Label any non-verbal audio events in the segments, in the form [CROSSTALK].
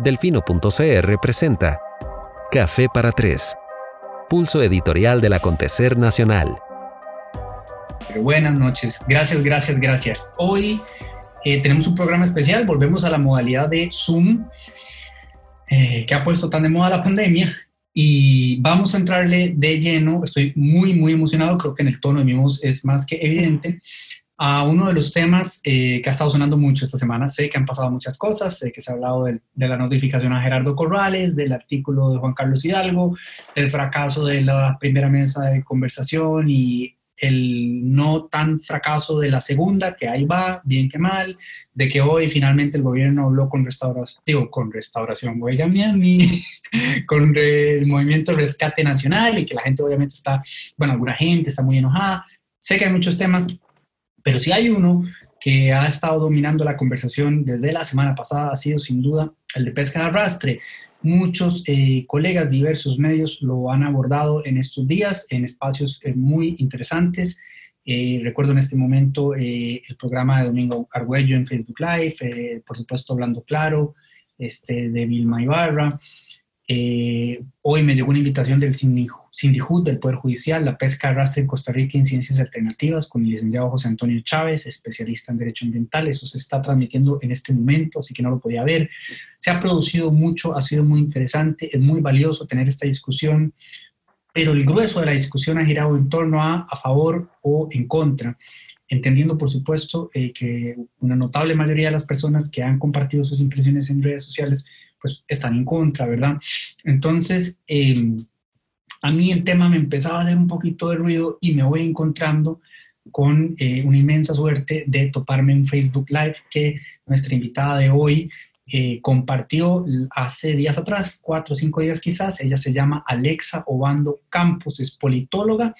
Delfino.cr presenta Café para Tres, pulso editorial del acontecer nacional. buenas noches, gracias, gracias, gracias. Hoy eh, tenemos un programa especial, volvemos a la modalidad de Zoom, eh, que ha puesto tan de moda la pandemia, y vamos a entrarle de lleno, estoy muy, muy emocionado, creo que en el tono de mi voz es más que evidente, a uno de los temas eh, que ha estado sonando mucho esta semana. Sé que han pasado muchas cosas, sé que se ha hablado de, la notificación a Gerardo Corrales, del artículo de Juan Carlos Hidalgo, del fracaso de la primera mesa de conversación y el no tan fracaso de la segunda, que ahí va, bien que mal, de que hoy finalmente el gobierno habló con restauración, digo, con restauración, oigan bien, [LAUGHS] con el movimiento Rescate Nacional y que la gente obviamente está, bueno, alguna gente está muy enojada. Sé que hay muchos temas, pero si hay uno que ha estado dominando la conversación desde la semana pasada, ha sido sin duda el de pesca de arrastre. Muchos eh, colegas, diversos medios lo han abordado en estos días en espacios eh, muy interesantes. Eh, recuerdo en este momento el programa de Domingo Argüello en Facebook Live, por supuesto Hablando Claro, este, de Vilma Ibarra, eh, hoy me llegó una invitación del Sindijud, del Poder Judicial, la pesca arrastre en Costa Rica en ciencias alternativas, con el licenciado José Antonio Chávez, especialista en Derecho Ambiental. Eso se está transmitiendo en este momento, así que no lo podía ver. Se ha producido mucho, ha sido muy interesante, es muy valioso tener esta discusión, pero el grueso de la discusión ha girado en torno a a favor o en contra entendiendo por supuesto eh, que una notable mayoría de las personas que han compartido sus impresiones en redes sociales pues están en contra, ¿verdad? Entonces, em, a mí el tema me empezaba a hacer un poquito de ruido y me voy encontrando con eh, una inmensa suerte de toparme en Facebook Live que nuestra invitada de hoy eh, compartió hace días atrás, cuatro o cinco días quizás. Ella se llama Alexa Obando Campos, es politóloga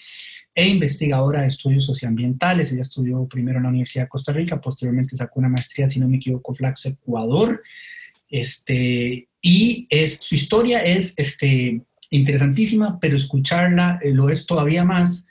e investigadora de estudios socioambientales. Ella estudió primero en la Universidad de Costa Rica, posteriormente sacó una maestría, si no me equivoco, Flaxo, Ecuador. Este, y es, su historia es este, interesantísima, pero escucharla eh, lo es todavía más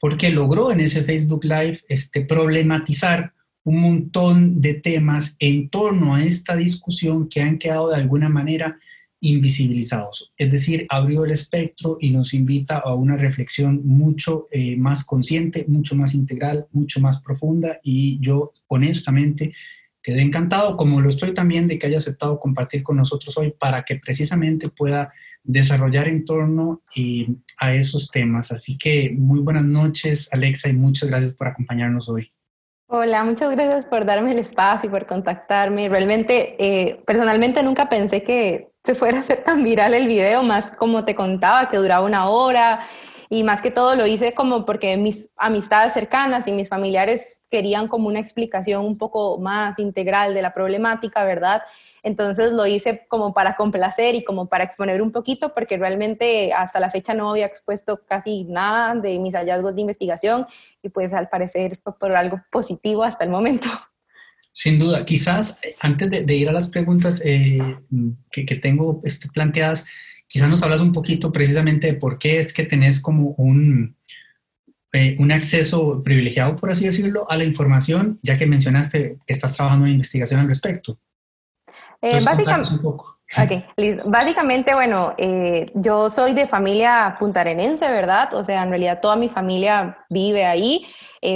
porque logró en ese Facebook Live este, problematizar un montón de temas en torno a esta discusión que han quedado de alguna manera invisibilizados. Es decir, abrió el espectro y nos invita a una reflexión mucho eh, más consciente, mucho más integral, mucho más profunda y yo honestamente quedé encantado, como lo estoy también de que haya aceptado compartir con nosotros hoy para que precisamente pueda desarrollar en torno a esos temas. Así que muy buenas noches, Alexa, y muchas gracias por acompañarnos hoy. Hola, muchas gracias por darme el espacio y por contactarme. Realmente, eh, personalmente nunca pensé que se fuera a hacer tan viral el video, más como te contaba, que duraba una hora y más que todo lo hice como porque mis amistades cercanas y mis familiares querían como una explicación un poco más integral de la problemática, ¿verdad? Entonces lo hice como para complacer y como para exponer un poquito, porque realmente hasta la fecha no había expuesto casi nada de mis hallazgos de investigación y pues al parecer fue por algo positivo hasta el momento. [LAUGHS] Sin duda, quizás eh, antes de, ir a las preguntas eh, que, que, tengo este, planteadas, Quizás nos hablas un poquito precisamente de por qué es que tenés como un, eh, un acceso privilegiado, por así decirlo, a la información, ya que mencionaste que estás trabajando en investigación al respecto. Eh, básicamente, básicamente, bueno, eh, yo soy de familia puntarenense, ¿verdad? O sea, en realidad toda mi familia vive ahí.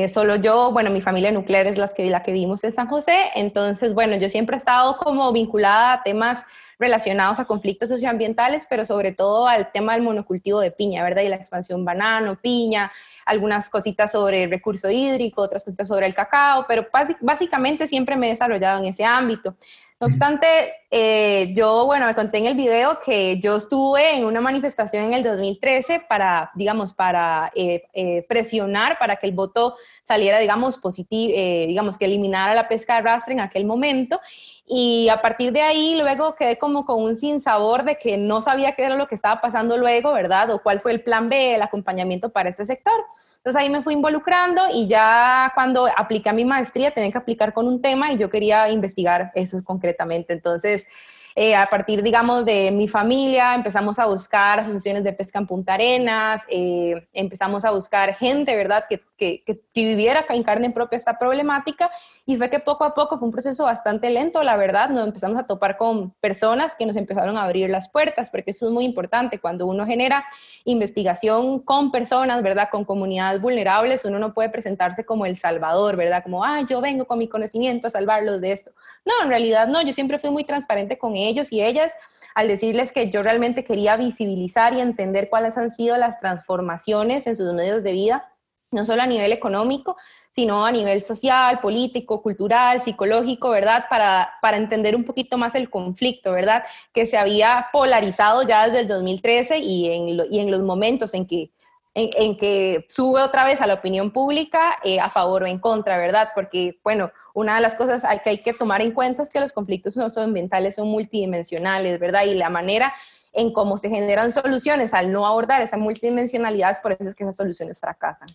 solo yo, bueno, mi familia nuclear es la que, la que vivimos en San José. Entonces, bueno, yo siempre he estado como vinculada a temas relacionados a conflictos socioambientales, pero sobre todo al tema del monocultivo de piña, ¿verdad? Y la expansión banano, piña, algunas cositas sobre el recurso hídrico, otras cositas sobre el cacao, pero básicamente siempre me he desarrollado en ese ámbito. No obstante, eh, yo, bueno, me conté en el video que yo estuve en una manifestación en el 2013 para, digamos, para eh, eh, presionar para que el voto saliera, digamos, positivo, digamos, que eliminara la pesca de arrastre en aquel momento. Y a partir de ahí luego quedé como con un sinsabor de que no sabía qué era lo que estaba pasando luego, ¿verdad? O cuál fue el plan B, el acompañamiento para este sector. Entonces ahí me fui involucrando y ya cuando apliqué a mi maestría tenía que aplicar con un tema y yo quería investigar eso concretamente. Entonces Eh, a partir, digamos, de mi familia, empezamos a buscar asociaciones de pesca en Punta Arenas, eh, empezamos a buscar gente, ¿verdad?, que, que, que, viviera en carne propia esta problemática y fue que poco a poco fue un proceso bastante lento, la verdad, nos empezamos a topar con personas que nos empezaron a abrir las puertas, porque eso es muy importante, cuando uno genera investigación con personas, ¿verdad?, con comunidades vulnerables, uno no puede presentarse como el salvador, ¿verdad?, como, ah, yo vengo con mi conocimiento a salvarlos de esto. No, en realidad no, yo siempre fui muy transparente con ellos y ellas al decirles que yo realmente quería visibilizar y entender cuáles han sido las transformaciones en sus medios de vida, no solo a nivel económico, sino a nivel social, político, cultural, psicológico, ¿verdad? Para, para entender un poquito más el conflicto, ¿verdad? Que se había polarizado ya desde el 2013 y en, y en los momentos en que en, que sube otra vez a la opinión pública eh, a favor o en contra, ¿verdad? Porque, bueno, una de las cosas que hay que tomar en cuenta es que los conflictos no son ambientales, son multidimensionales, ¿verdad? Y la manera en cómo se generan soluciones al no abordar esa multidimensionalidad es por eso es que esas soluciones fracasan.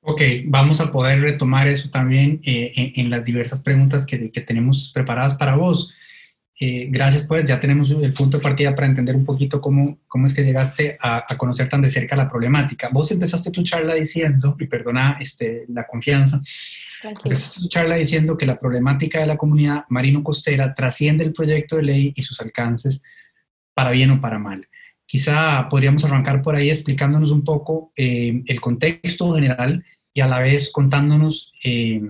Ok, vamos a poder retomar eso también eh, en, las diversas preguntas que, que tenemos preparadas para vos. Eh, gracias, pues ya tenemos el punto de partida para entender un poquito cómo, cómo es que llegaste a, conocer tan de cerca la problemática. Vos empezaste tu charla diciendo, y perdona este, la confianza, empezaste tu charla diciendo que la problemática de la comunidad marino-costera trasciende el proyecto de ley y sus alcances para bien o para mal. Quizá podríamos arrancar por ahí explicándonos un poco eh, el contexto general y a la vez contándonos eh,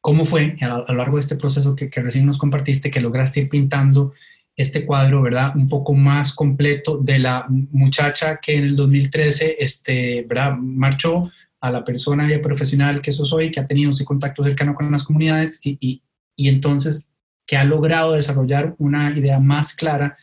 ¿Cómo fue a, lo largo de este proceso que, recién nos compartiste que lograste ir pintando este cuadro, ¿verdad? Un poco más completo de la muchacha que en el 2013, este, ¿verdad? Marchó a la persona y profesional que eso soy, que ha tenido ese contacto cercano con las comunidades y, y, y entonces que ha logrado desarrollar una idea más clara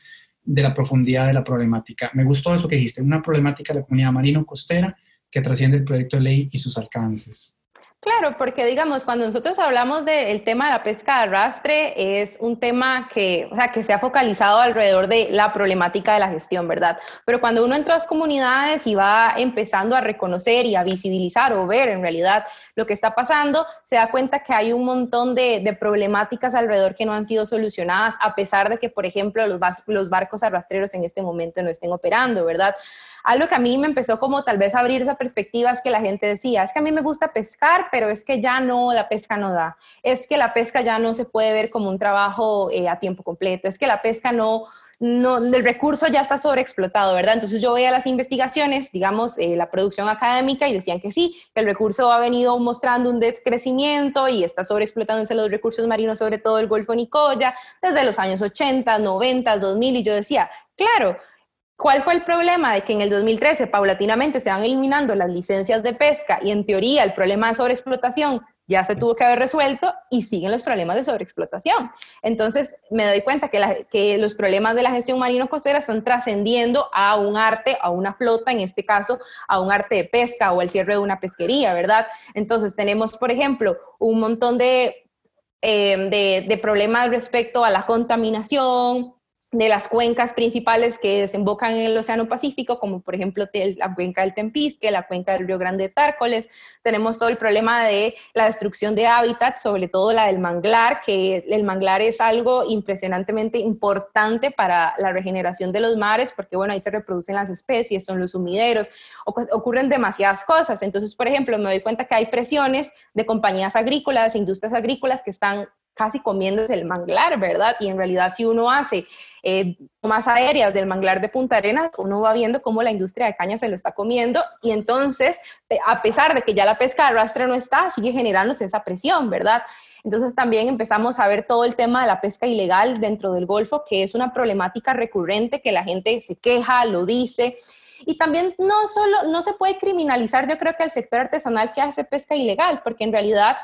de la profundidad de la problemática. Me gustó eso que dijiste, una problemática de la comunidad marino-costera que trasciende el proyecto de ley y sus alcances. Claro, porque digamos, cuando nosotros hablamos del tema de la pesca de arrastre, es un tema que, o sea, que se ha focalizado alrededor de la problemática de la gestión, ¿verdad? Pero cuando uno entra a las comunidades y va empezando a reconocer y a visibilizar o ver en realidad lo que está pasando, se da cuenta que hay un montón de, problemáticas alrededor que no han sido solucionadas, a pesar de que, por ejemplo, los, los barcos arrastreros en este momento no estén operando, ¿verdad? Algo que a mí me empezó como tal vez a abrir esa perspectiva es que la gente decía, es que a mí me gusta pescar, pero es que ya no, la pesca no da, es que la pesca ya no se puede ver como un trabajo eh, a tiempo completo, es que la pesca no, no, el recurso ya está sobreexplotado, ¿verdad? Entonces yo veía las investigaciones, digamos, eh, la producción académica y decían que sí, que el recurso ha venido mostrando un decrecimiento y está sobreexplotándose los recursos marinos, sobre todo el Golfo Nicoya, desde los años 80, 90, 2000, y yo decía, claro, ¿Cuál fue el problema de que en el 2013 paulatinamente se van eliminando las licencias de pesca y en teoría el problema de sobreexplotación ya se tuvo que haber resuelto y siguen los problemas de sobreexplotación? Entonces me doy cuenta que, los problemas de la gestión marino-costera están trascendiendo a un arte, a una flota, en este caso a un arte de pesca o el cierre de una pesquería, ¿verdad? Entonces tenemos, por ejemplo, un montón de, eh, problemas respecto a la contaminación, de las cuencas principales que desembocan en el Océano Pacífico, como por ejemplo la cuenca del Tempisque, la cuenca del Río Grande de Tárcoles. Tenemos todo el problema de la destrucción de hábitats, sobre todo la del manglar, que el manglar es algo impresionantemente importante para la regeneración de los mares, porque bueno, ahí se reproducen las especies, son los sumideros, ocurren demasiadas cosas. Entonces, por ejemplo, me doy cuenta que hay presiones de compañías agrícolas, industrias agrícolas que están casi comiéndose el manglar, ¿verdad? Y en realidad si uno hace eh, más aéreas del manglar de Punta Arenas, uno va viendo cómo la industria de caña se lo está comiendo y entonces, a pesar de que ya la pesca de arrastre no está, sigue generándose esa presión, ¿verdad? Entonces también empezamos a ver todo el tema de la pesca ilegal dentro del Golfo, que es una problemática recurrente que la gente se queja, lo dice. Y también no solo, no se puede criminalizar, yo creo que el sector artesanal que hace pesca ilegal, porque en realidad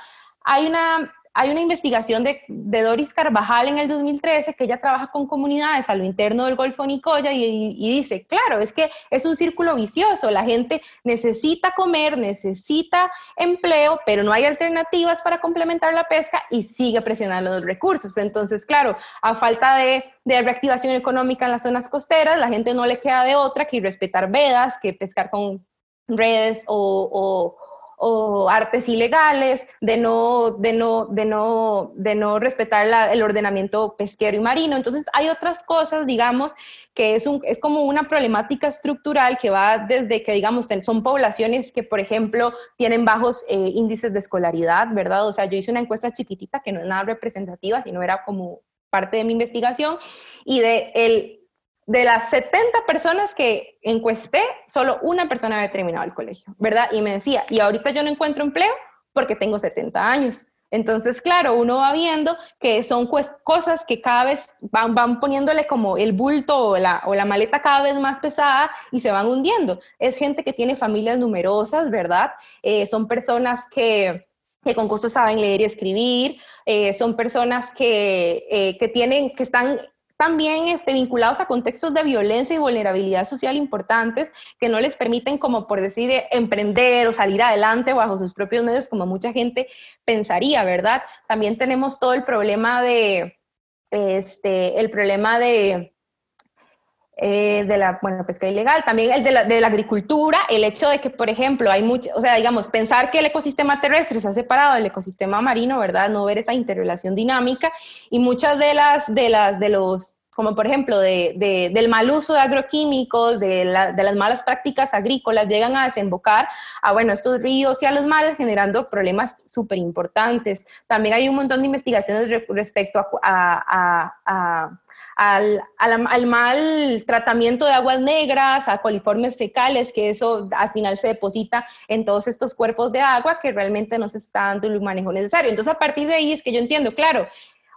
hay una hay una investigación de, Doris Carvajal en el 2013 que ella trabaja con comunidades a lo interno del Golfo Nicoya y, dice, claro, es que es un círculo vicioso, la gente necesita comer, necesita empleo, pero no hay alternativas para complementar la pesca y sigue presionando los recursos. Entonces, claro, a falta de, reactivación económica en las zonas costeras, la gente no le queda de otra que respetar vedas, que pescar con redes o o artes ilegales, de no, de no, de no, de no respetar el ordenamiento pesquero y marino. Entonces hay otras cosas, digamos, que es, un, es como una problemática estructural que va desde que, digamos, son poblaciones que, por ejemplo, tienen bajos eh, índices de escolaridad, ¿verdad? O sea, yo hice una encuesta chiquitita que no es nada representativa, sino era como parte de mi investigación, y de el de las 70 personas que encuesté, solo una persona había terminado el colegio, ¿verdad? Y me decía, y ahorita yo no encuentro empleo porque tengo 70 años. Entonces, claro, uno va viendo que son cosas que cada vez van, poniéndole como el bulto o la, o la, maleta cada vez más pesada y se van hundiendo. Es gente que tiene familias numerosas, ¿verdad? Eh, son personas que, que con gusto saben leer y escribir, eh, son personas que, eh, que, tienen, que están también este, vinculados a contextos de violencia y vulnerabilidad social importantes que no les permiten, como por decir, emprender o salir adelante bajo sus propios medios, como mucha gente pensaría, ¿verdad? También tenemos todo el problema de, este, el problema de, eh, de la bueno, pesca ilegal, también el de la, de la, agricultura, el hecho de que, por ejemplo, hay mucho, o sea, digamos, pensar que el ecosistema terrestre se ha separado del ecosistema marino, ¿verdad? No ver esa interrelación dinámica y muchas de las, de las, de los, como por ejemplo, de, de, del mal uso de agroquímicos, de, la, de, las malas prácticas agrícolas, llegan a desembocar a, bueno, estos ríos y a los mares generando problemas súper importantes. También hay un montón de investigaciones respecto a, a, a al, al, mal tratamiento de aguas negras, a coliformes fecales, que eso al final se deposita en todos estos cuerpos de agua que realmente no se está dando el manejo necesario. Entonces, a partir de ahí es que yo entiendo, claro,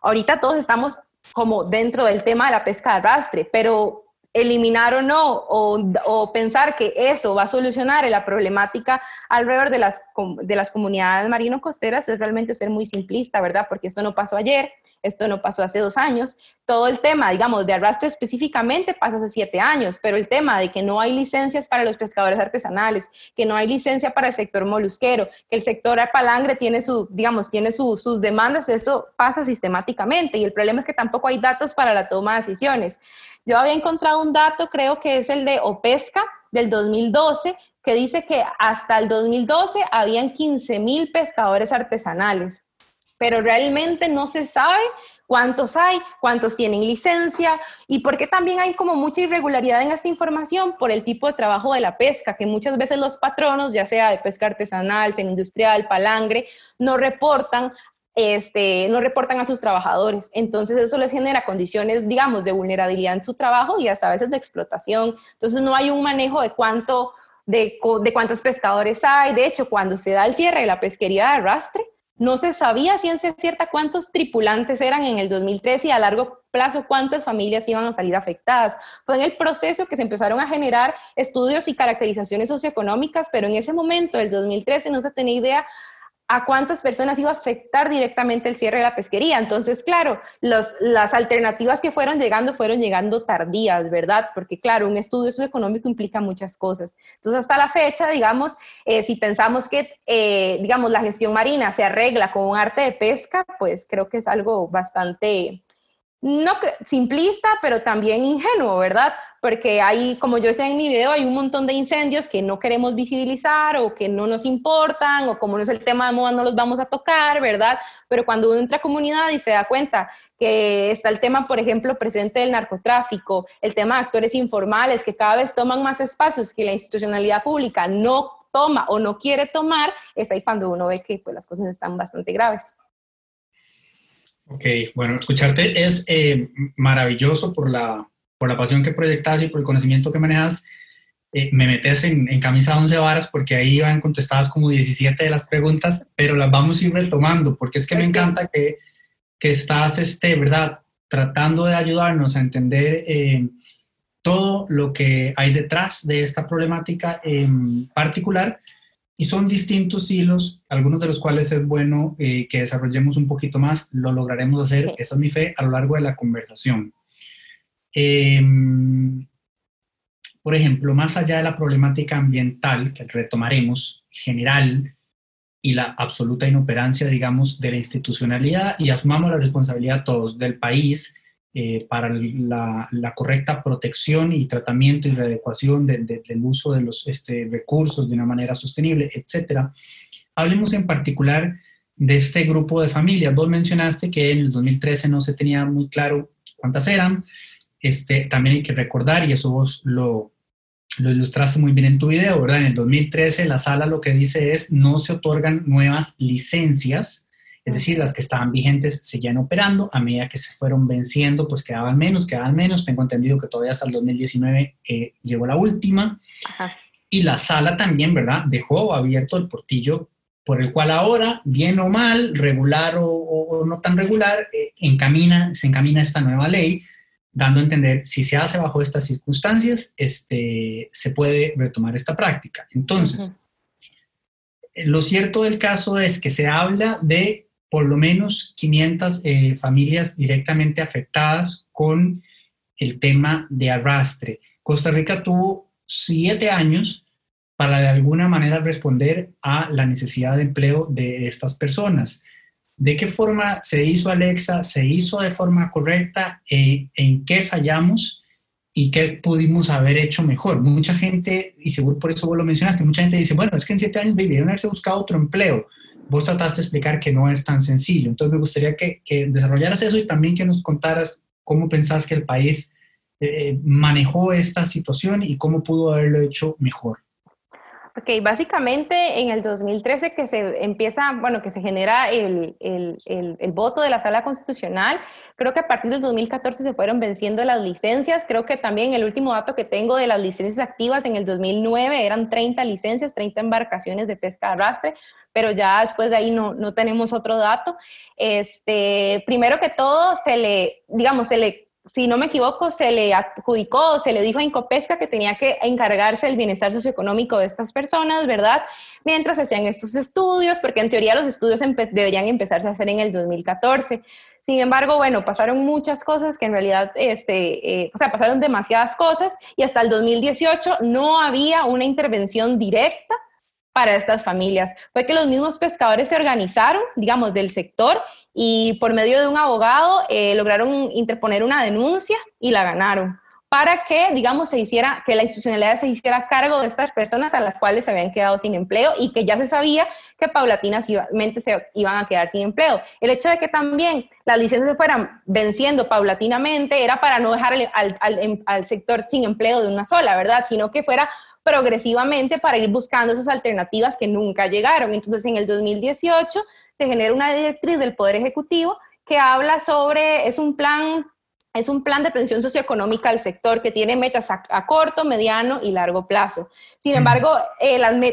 ahorita todos estamos como dentro del tema de la pesca de arrastre, pero eliminar o no, o, pensar que eso va a solucionar la problemática alrededor de las, de las comunidades marino-costeras es realmente ser muy simplista, ¿verdad? Porque esto no pasó ayer, esto no pasó hace dos años. Todo el tema, digamos, de arrastre específicamente pasa hace siete años, pero el tema de que no hay licencias para los pescadores artesanales, que no hay licencia para el sector molusquero, que el sector palangre tiene su, digamos, tiene sus demandas, eso pasa sistemáticamente. Y el problema es que tampoco hay datos para la toma de decisiones. Yo había encontrado un dato, creo que es el de OPESCA del 2012, que dice que hasta el 2012 habían 15 mil pescadores artesanales pero realmente no se sabe cuántos hay, cuántos tienen licencia y por qué también hay como mucha irregularidad en esta información por el tipo de trabajo de la pesca, que muchas veces los patronos, ya sea de pesca artesanal, semi-industrial, palangre, no reportan este, no reportan a sus trabajadores. Entonces eso les genera condiciones, digamos, de vulnerabilidad en su trabajo y hasta a veces de explotación. Entonces no hay un manejo de cuánto, de, de cuántos pescadores hay. De hecho, cuando se da el cierre de la pesquería de arrastre, no se sabía ciencia cierta cuántos tripulantes eran en el 2013 y a largo plazo cuántas familias iban a salir afectadas. Fue en el proceso que se empezaron a generar estudios y caracterizaciones socioeconómicas, pero en ese momento, el 2013, no se tenía idea a cuántas personas iba a afectar directamente el cierre de la pesquería. Entonces, claro, las alternativas que fueron llegando fueron llegando tardías, ¿verdad? Porque, claro, un estudio socioeconómico implica muchas cosas. Entonces, hasta la fecha, digamos, eh, si pensamos que, eh, digamos, la gestión marina se arregla con un arte de pesca, pues creo que es algo bastante no simplista, pero también ingenuo, ¿verdad? Porque hay, como yo decía en mi video, hay un montón de incendios que no queremos visibilizar o que no nos importan o como no es el tema de moda no los vamos a tocar, ¿verdad? Pero cuando uno entra a comunidad y se da cuenta que está el tema, por ejemplo, presente del narcotráfico, el tema de actores informales que cada vez toman más espacios que la institucionalidad pública no toma o no quiere tomar, es ahí cuando uno ve que pues, las cosas están bastante graves. Ok, bueno, escucharte es eh, maravilloso por la, por la pasión que proyectas y por el conocimiento que manejas. Eh, me metes en, en, camisa de once varas porque ahí van contestadas como 17 de las preguntas, pero las vamos a ir retomando porque es que me encanta que, que, estás, este, ¿verdad? Tratando de ayudarnos a entender eh, todo lo que hay detrás de esta problemática en particular y son distintos hilos, algunos de los cuales es bueno eh, que desarrollemos un poquito más, lo lograremos hacer, esa es mi fe, a lo largo de la conversación. Em, por ejemplo, más allá de la problemática ambiental que retomaremos, general, y la absoluta inoperancia, digamos, de la institucionalidad, y asumamos la responsabilidad todos del país, eh, para la, correcta protección y tratamiento y readecuación del uso de los este, recursos de una manera sostenible, etc. hablemos en particular de este grupo de familias. Vos mencionaste que en el 2013 no se tenía muy claro cuántas eran. Este, también hay que recordar, y eso vos lo, lo ilustraste muy bien en tu video, ¿verdad? En el 2013 la sala lo que dice es no se otorgan nuevas licencias, es decir, las que estaban vigentes seguían operando, a medida que se fueron venciendo, pues quedaban menos, quedaban menos, tengo entendido que todavía hasta el 2019 eh, llegó la última, y la sala también, ¿verdad? Dejó abierto el portillo por el cual ahora, bien o mal, regular o, no tan regular, eh, encamina, se encamina esta nueva ley, dando a entender si se hace bajo estas circunstancias, este, se puede retomar esta práctica. Entonces, lo cierto del caso es que se habla de por lo menos 500 eh, familias directamente afectadas con el tema de arrastre. Costa Rica tuvo siete años para de alguna manera responder a la necesidad de empleo de estas personas. ¿De qué forma se hizo Alexa? ¿Se hizo de forma correcta? Eh, ¿En qué fallamos? ¿Y qué pudimos haber hecho mejor? Mucha gente, y seguro por eso vos lo mencionaste, mucha gente dice, bueno, es que en siete años debieron haberse buscado otro empleo. Vos trataste de explicar que no es tan sencillo. Entonces me gustaría que, desarrollaras eso y también que nos contaras cómo pensás que el país eh, manejó esta situación y cómo pudo haberlo hecho mejor. Ok, básicamente en el 2013 que se empieza, bueno, que se genera el, el, el, voto de la sala constitucional, creo que a partir del 2014 se fueron venciendo las licencias, creo que también el último dato que tengo de las licencias activas en el 2009 eran 30 licencias, 30 embarcaciones de pesca de arrastre, pero ya después de ahí no, no tenemos otro dato. Este, primero que todo, se le, digamos, se le si no me equivoco, se le adjudicó, se le dijo a Incopesca que tenía que encargarse del bienestar socioeconómico de estas personas, ¿verdad? Mientras hacían estos estudios, porque en teoría los estudios deberían empezarse a hacer en el 2014. Sin embargo, bueno, pasaron muchas cosas que en realidad, este, eh, o sea, pasaron demasiadas cosas y hasta el 2018 no había una intervención directa para estas familias. Fue que los mismos pescadores se organizaron, digamos, del sector y por medio de un abogado eh, lograron interponer una denuncia y la ganaron para que, digamos, se hiciera, que la institucionalidad se hiciera cargo de estas personas a las cuales se habían quedado sin empleo y que ya se sabía que paulatinamente se iban a quedar sin empleo. El hecho de que también las licencias se fueran venciendo paulatinamente era para no dejar al, al, al sector sin empleo de una sola, ¿verdad? Sino que fuera progresivamente para ir buscando esas alternativas que nunca llegaron. Entonces, en el 2018 se genera una directriz del Poder Ejecutivo que habla sobre, es un plan es un plan de atención socioeconómica al sector que tiene metas a, corto, mediano y largo plazo. Sin embargo,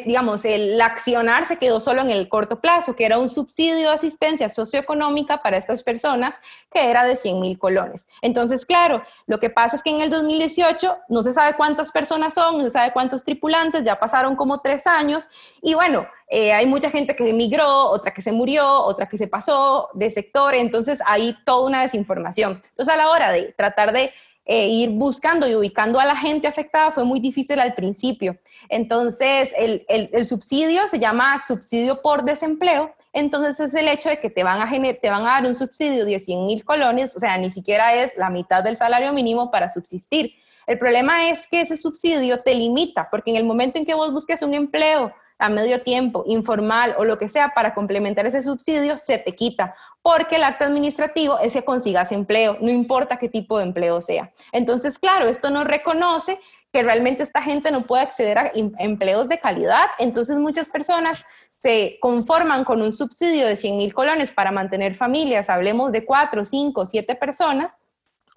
digamos, el accionar se quedó solo en el corto plazo, que era un subsidio de asistencia socioeconómica para estas personas, que era de 100 mil colones. Entonces, claro, lo que pasa es que en el 2018 no se sabe cuántas personas son, no se sabe cuántos tripulantes, ya pasaron como tres años, y bueno, eh, hay mucha gente que emigró, otra que se murió, otra que se pasó de sector, entonces hay toda una desinformación. Entonces a la hora de tratar de eh, ir buscando y ubicando a la gente afectada fue muy difícil al principio. Entonces el, subsidio se llama subsidio por desempleo, entonces es el hecho de que te van a, te van a dar un subsidio de 100 mil colones, o sea, ni siquiera es la mitad del salario mínimo para subsistir. El problema es que ese subsidio te limita, porque en el momento en que vos busques un empleo a medio tiempo, informal o lo que sea para complementar ese subsidio, se te quita, porque el acto administrativo es que consigas empleo, no importa qué tipo de empleo sea. Entonces, claro, esto no reconoce que realmente esta gente no puede acceder a empleos de calidad, entonces muchas personas se conforman con un subsidio de 100 mil colones para mantener familias, hablemos de 4, 5, 7 personas,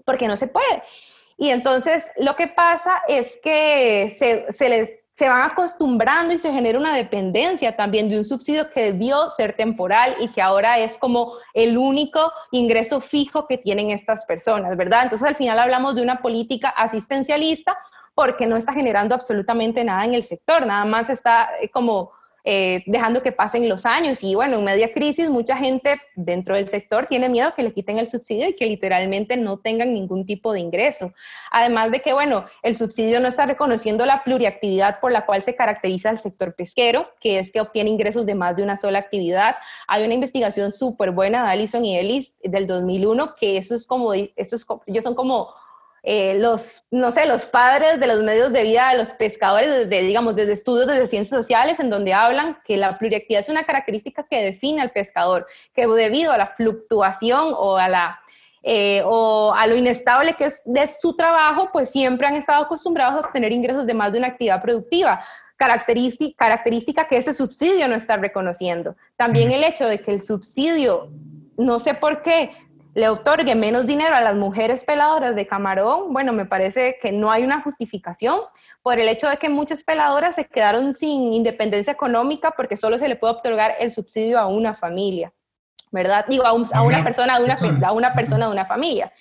porque no se puede. Y entonces lo que pasa es que se, se les se van acostumbrando y se genera una dependencia también de un subsidio que debió ser temporal y que ahora es como el único ingreso fijo que tienen estas personas, ¿verdad? Entonces al final hablamos de una política asistencialista porque no está generando absolutamente nada en el sector, nada más está eh, como eh, dejando que pasen los años. Y bueno, en media crisis, mucha gente dentro del sector tiene miedo que le quiten el subsidio y que literalmente no tengan ningún tipo de ingreso. Además de que, bueno, el subsidio no está reconociendo la pluriactividad por la cual se caracteriza el sector pesquero, que es que obtiene ingresos de más de una sola actividad. Hay una investigación súper buena de Allison y Ellis del 2001, que eso es como, eso es, ellos son como eh, los, no sé, los padres de los medios de vida de los pescadores, desde, digamos, desde estudios desde ciencias sociales, en donde hablan que la pluriactividad es una característica que define al pescador, que debido a la fluctuación o a la eh, o a lo inestable que es de su trabajo, pues siempre han estado acostumbrados a obtener ingresos de más de una actividad productiva, característica, característica que ese subsidio no está reconociendo. También el hecho de que el subsidio, no sé por qué, le otorgue menos dinero a las mujeres peladoras de camarón, bueno, me parece que no hay una justificación por el hecho de que muchas peladoras se quedaron sin independencia económica porque solo se le puede otorgar el subsidio a una familia. ¿verdad? Digo, a, una persona de una, a una persona de una familia.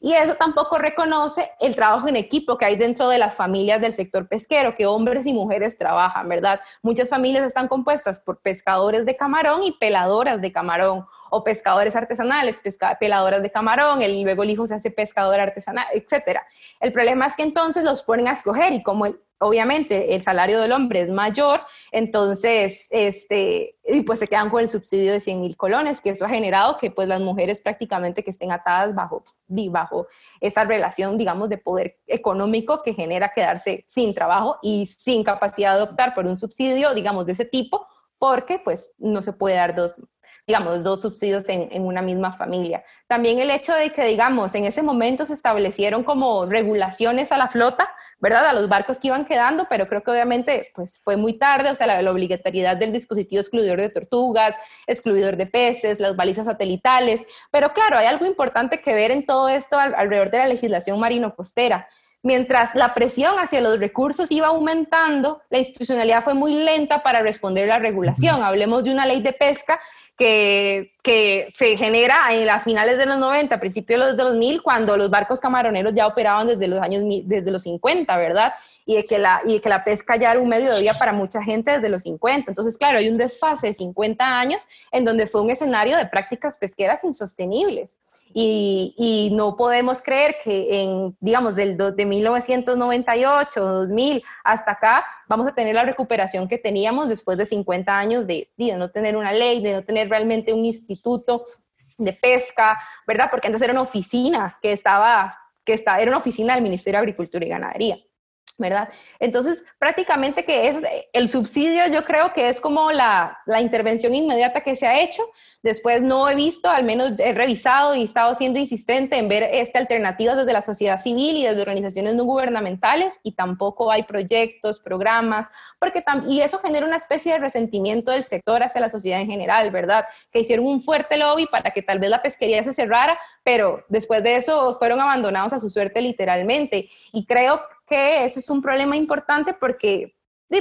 Y eso tampoco reconoce el trabajo en equipo que hay dentro de las familias del sector pesquero, que hombres y mujeres trabajan, ¿verdad? Muchas familias están compuestas por pescadores de camarón y peladoras de camarón, o pescadores artesanales, peladoras de camarón, el, luego el hijo se hace pescador artesanal, etc. El problema es que entonces los ponen a escoger y como el, obviamente el salario del hombre es mayor, entonces, este, y pues se quedan con el subsidio de 100 mil colones, que eso ha generado que pues las mujeres prácticamente que estén atadas bajo, bajo esa relación, digamos, de poder económico que genera quedarse sin trabajo y sin capacidad de optar por un subsidio, digamos, de ese tipo, porque pues no se puede dar dos, digamos, dos subsidios en, en, una misma familia. También el hecho de que, digamos, en ese momento se establecieron como regulaciones a la flota, ¿verdad? A los barcos que iban quedando, pero creo que obviamente pues fue muy tarde, o sea, la, obligatoriedad del dispositivo excluidor de tortugas, excluidor de peces, las balizas satelitales, pero claro, hay algo importante que ver en todo esto alrededor de la legislación marino-costera. Mientras la presión hacia los recursos iba aumentando, la institucionalidad fue muy lenta para responder a la regulación. Hablemos de una ley de pesca que, que, se genera en las finales de los 90, principios de los 2000, cuando los barcos camaroneros ya operaban desde los años desde los 50, ¿verdad? Y de, que la, y de que la pesca ya era un medio de vida para mucha gente desde los 50. Entonces, claro, hay un desfase de 50 años en donde fue un escenario de prácticas pesqueras insostenibles. Y, y no podemos creer que en, digamos, del, de 1998, 2000 hasta acá, vamos a tener la recuperación que teníamos después de 50 años de, de no tener una ley, de no tener realmente un instituto de pesca, ¿verdad? Porque antes era una oficina que estaba, que estaba, era una oficina del Ministerio de Agricultura y Ganadería. ¿Verdad? Entonces, prácticamente que es el subsidio, yo creo que es como la, la, intervención inmediata que se ha hecho. Después no he visto, al menos he revisado y he estado siendo insistente en ver esta alternativa desde la sociedad civil y desde organizaciones no gubernamentales y tampoco hay proyectos, programas, porque y eso genera una especie de resentimiento del sector hacia la sociedad en general, ¿verdad? Que hicieron un fuerte lobby para que tal vez la pesquería se cerrara, pero después de eso fueron abandonados a su suerte literalmente. Y creo que eso es un problema importante porque,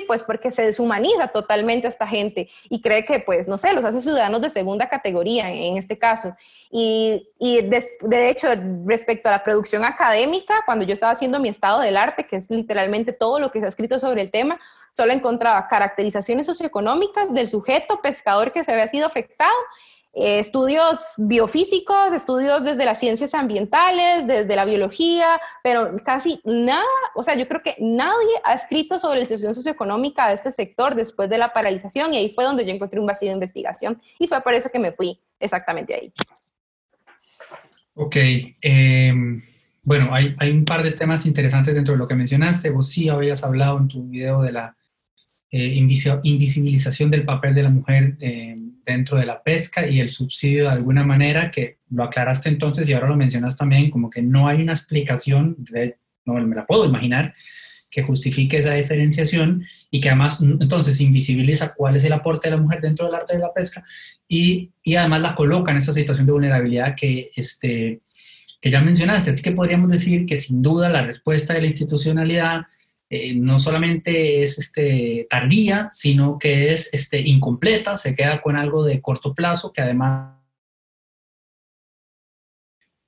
pues porque se deshumaniza totalmente a esta gente y cree que, pues, no sé, los hace ciudadanos de segunda categoría en este caso. Y, y de, de, hecho, respecto a la producción académica, cuando yo estaba haciendo mi estado del arte, que es literalmente todo lo que se ha escrito sobre el tema, solo encontraba caracterizaciones socioeconómicas del sujeto pescador que se había sido afectado eh, estudios biofísicos, estudios desde las ciencias ambientales, desde la biología, pero casi nada, o sea, yo creo que nadie ha escrito sobre la situación socioeconómica de este sector después de la paralización y ahí fue donde yo encontré un vacío de investigación y fue por eso que me fui exactamente ahí. Ok, em, bueno, hay, hay, un par de temas interesantes dentro de lo que mencionaste. Vos sí habías hablado en tu video de la eh, invisibilización del papel de la mujer. Eh, dentro de la pesca y el subsidio de alguna manera, que lo aclaraste entonces y ahora lo mencionas también, como que no hay una explicación, de, no me la puedo imaginar, que justifique esa diferenciación y que además entonces invisibiliza cuál es el aporte de la mujer dentro del arte de la pesca y, y además la coloca en esa situación de vulnerabilidad que, este, que ya mencionaste. Así que podríamos decir que sin duda la respuesta de la institucionalidad eh, no solamente es este, tardía, sino que es este, incompleta, se queda con algo de corto plazo que además...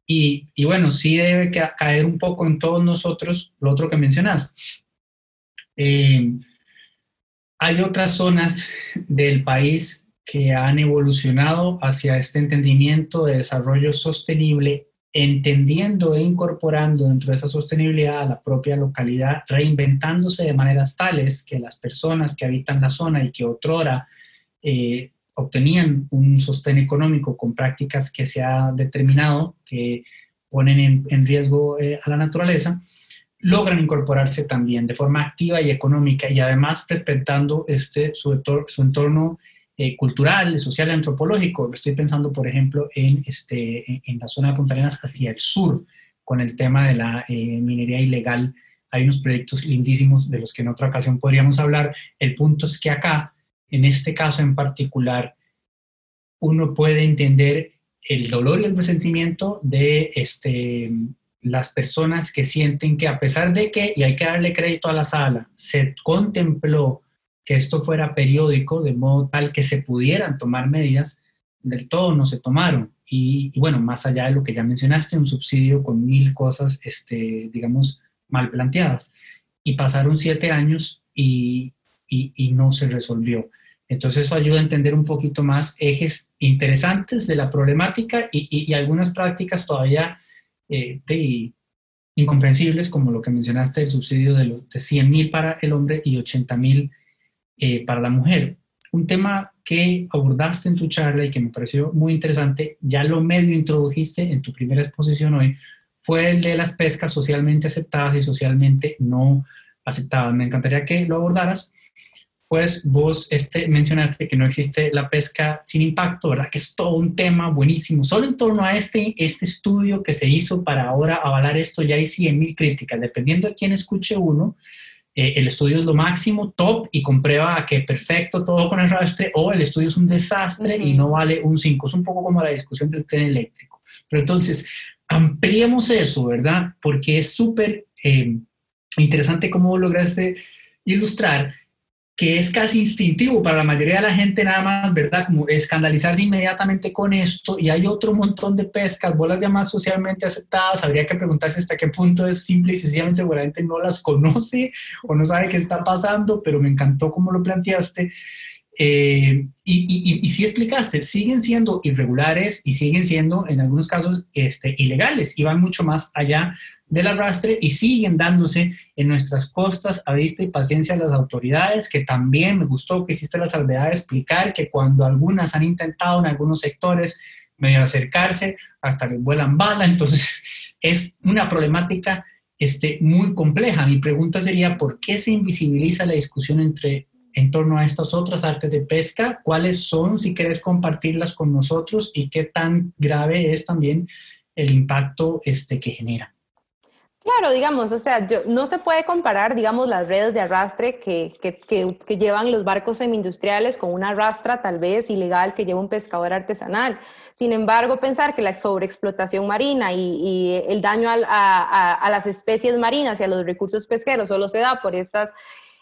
Y, y bueno, sí debe caer un poco en todos nosotros lo otro que mencionas. Eh, hay otras zonas del país que han evolucionado hacia este entendimiento de desarrollo sostenible entendiendo e incorporando dentro de esa sostenibilidad a la propia localidad, reinventándose de maneras tales que las personas que habitan la zona y que otrora eh, obtenían un sostén económico con prácticas que se ha determinado que ponen en, riesgo eh, a la naturaleza, logran incorporarse también de forma activa y económica y además respetando este, su, su entorno eh, cultural, social antropológico. Estoy pensando, por ejemplo, en, este, en la zona de Punta Arenas hacia el sur, con el tema de la eh, minería ilegal. Hay unos proyectos lindísimos de los que en otra ocasión podríamos hablar. El punto es que acá, en este caso en particular, uno puede entender el dolor y el resentimiento de este, las personas que sienten que a pesar de que, y hay que darle crédito a la sala, se contempló que esto fuera periódico, de modo tal que se pudieran tomar medidas, del todo no se tomaron. Y, bueno, más allá de lo que ya mencionaste, un subsidio con mil cosas, este, digamos, mal planteadas. Y pasaron siete años y, y no se resolvió. Entonces eso ayuda a entender un poquito más ejes interesantes de la problemática y, algunas prácticas todavía eh, incomprensibles, como lo que mencionaste, el subsidio de, de 100 mil para el hombre y 80 mil eh, para la mujer. Un tema que abordaste en tu charla y que me pareció muy interesante, ya lo medio introdujiste en tu primera exposición hoy, fue el de las pescas socialmente aceptadas y socialmente no aceptadas. Me encantaría que lo abordaras pues vos este, mencionaste que no existe la pesca sin impacto, ¿verdad? Que es todo un tema buenísimo. Solo en torno a este, este estudio que se hizo para ahora avalar esto ya hay 100.000 críticas. Dependiendo de quién escuche uno, eh, el estudio es lo máximo, top, y comprueba que perfecto todo con el rastre, o el estudio es un desastre y no vale un 5. Es un poco como la discusión del tren eléctrico. Pero entonces, ampliemos eso, ¿verdad? Porque es súper eh, interesante cómo lograste ilustrar que es casi instintivo para la mayoría de la gente nada más, ¿verdad? Como escandalizarse inmediatamente con esto y hay otro montón de pescas, bolas llamadas socialmente aceptadas, habría que preguntarse hasta qué punto es simple y sencillamente porque la gente no las conoce o no sabe qué está pasando, pero me encantó cómo lo planteaste. Eh, y, sí explicaste, siguen siendo irregulares y siguen siendo en algunos casos este, ilegales y van mucho más allá del arrastre y siguen dándose en nuestras costas a vista y paciencia las autoridades, que también me gustó que hiciste la salvedad de explicar que cuando algunas han intentado en algunos sectores medio acercarse, hasta les vuelan bala, [LAUGHS] entonces es una problemática este, muy compleja. Mi pregunta sería, ¿por qué se invisibiliza la discusión entre en torno a estas otras artes de pesca, cuáles son, si quieres compartirlas con nosotros y qué tan grave es también el impacto este, que genera. Claro, digamos, o sea, no se puede comparar, digamos, las redes de arrastre que, que, que, llevan los barcos semi-industriales con una arrastra tal vez ilegal que lleva un pescador artesanal. Sin embargo, pensar que la sobreexplotación marina y, el daño a, a, las especies marinas y a los recursos pesqueros solo se da por estas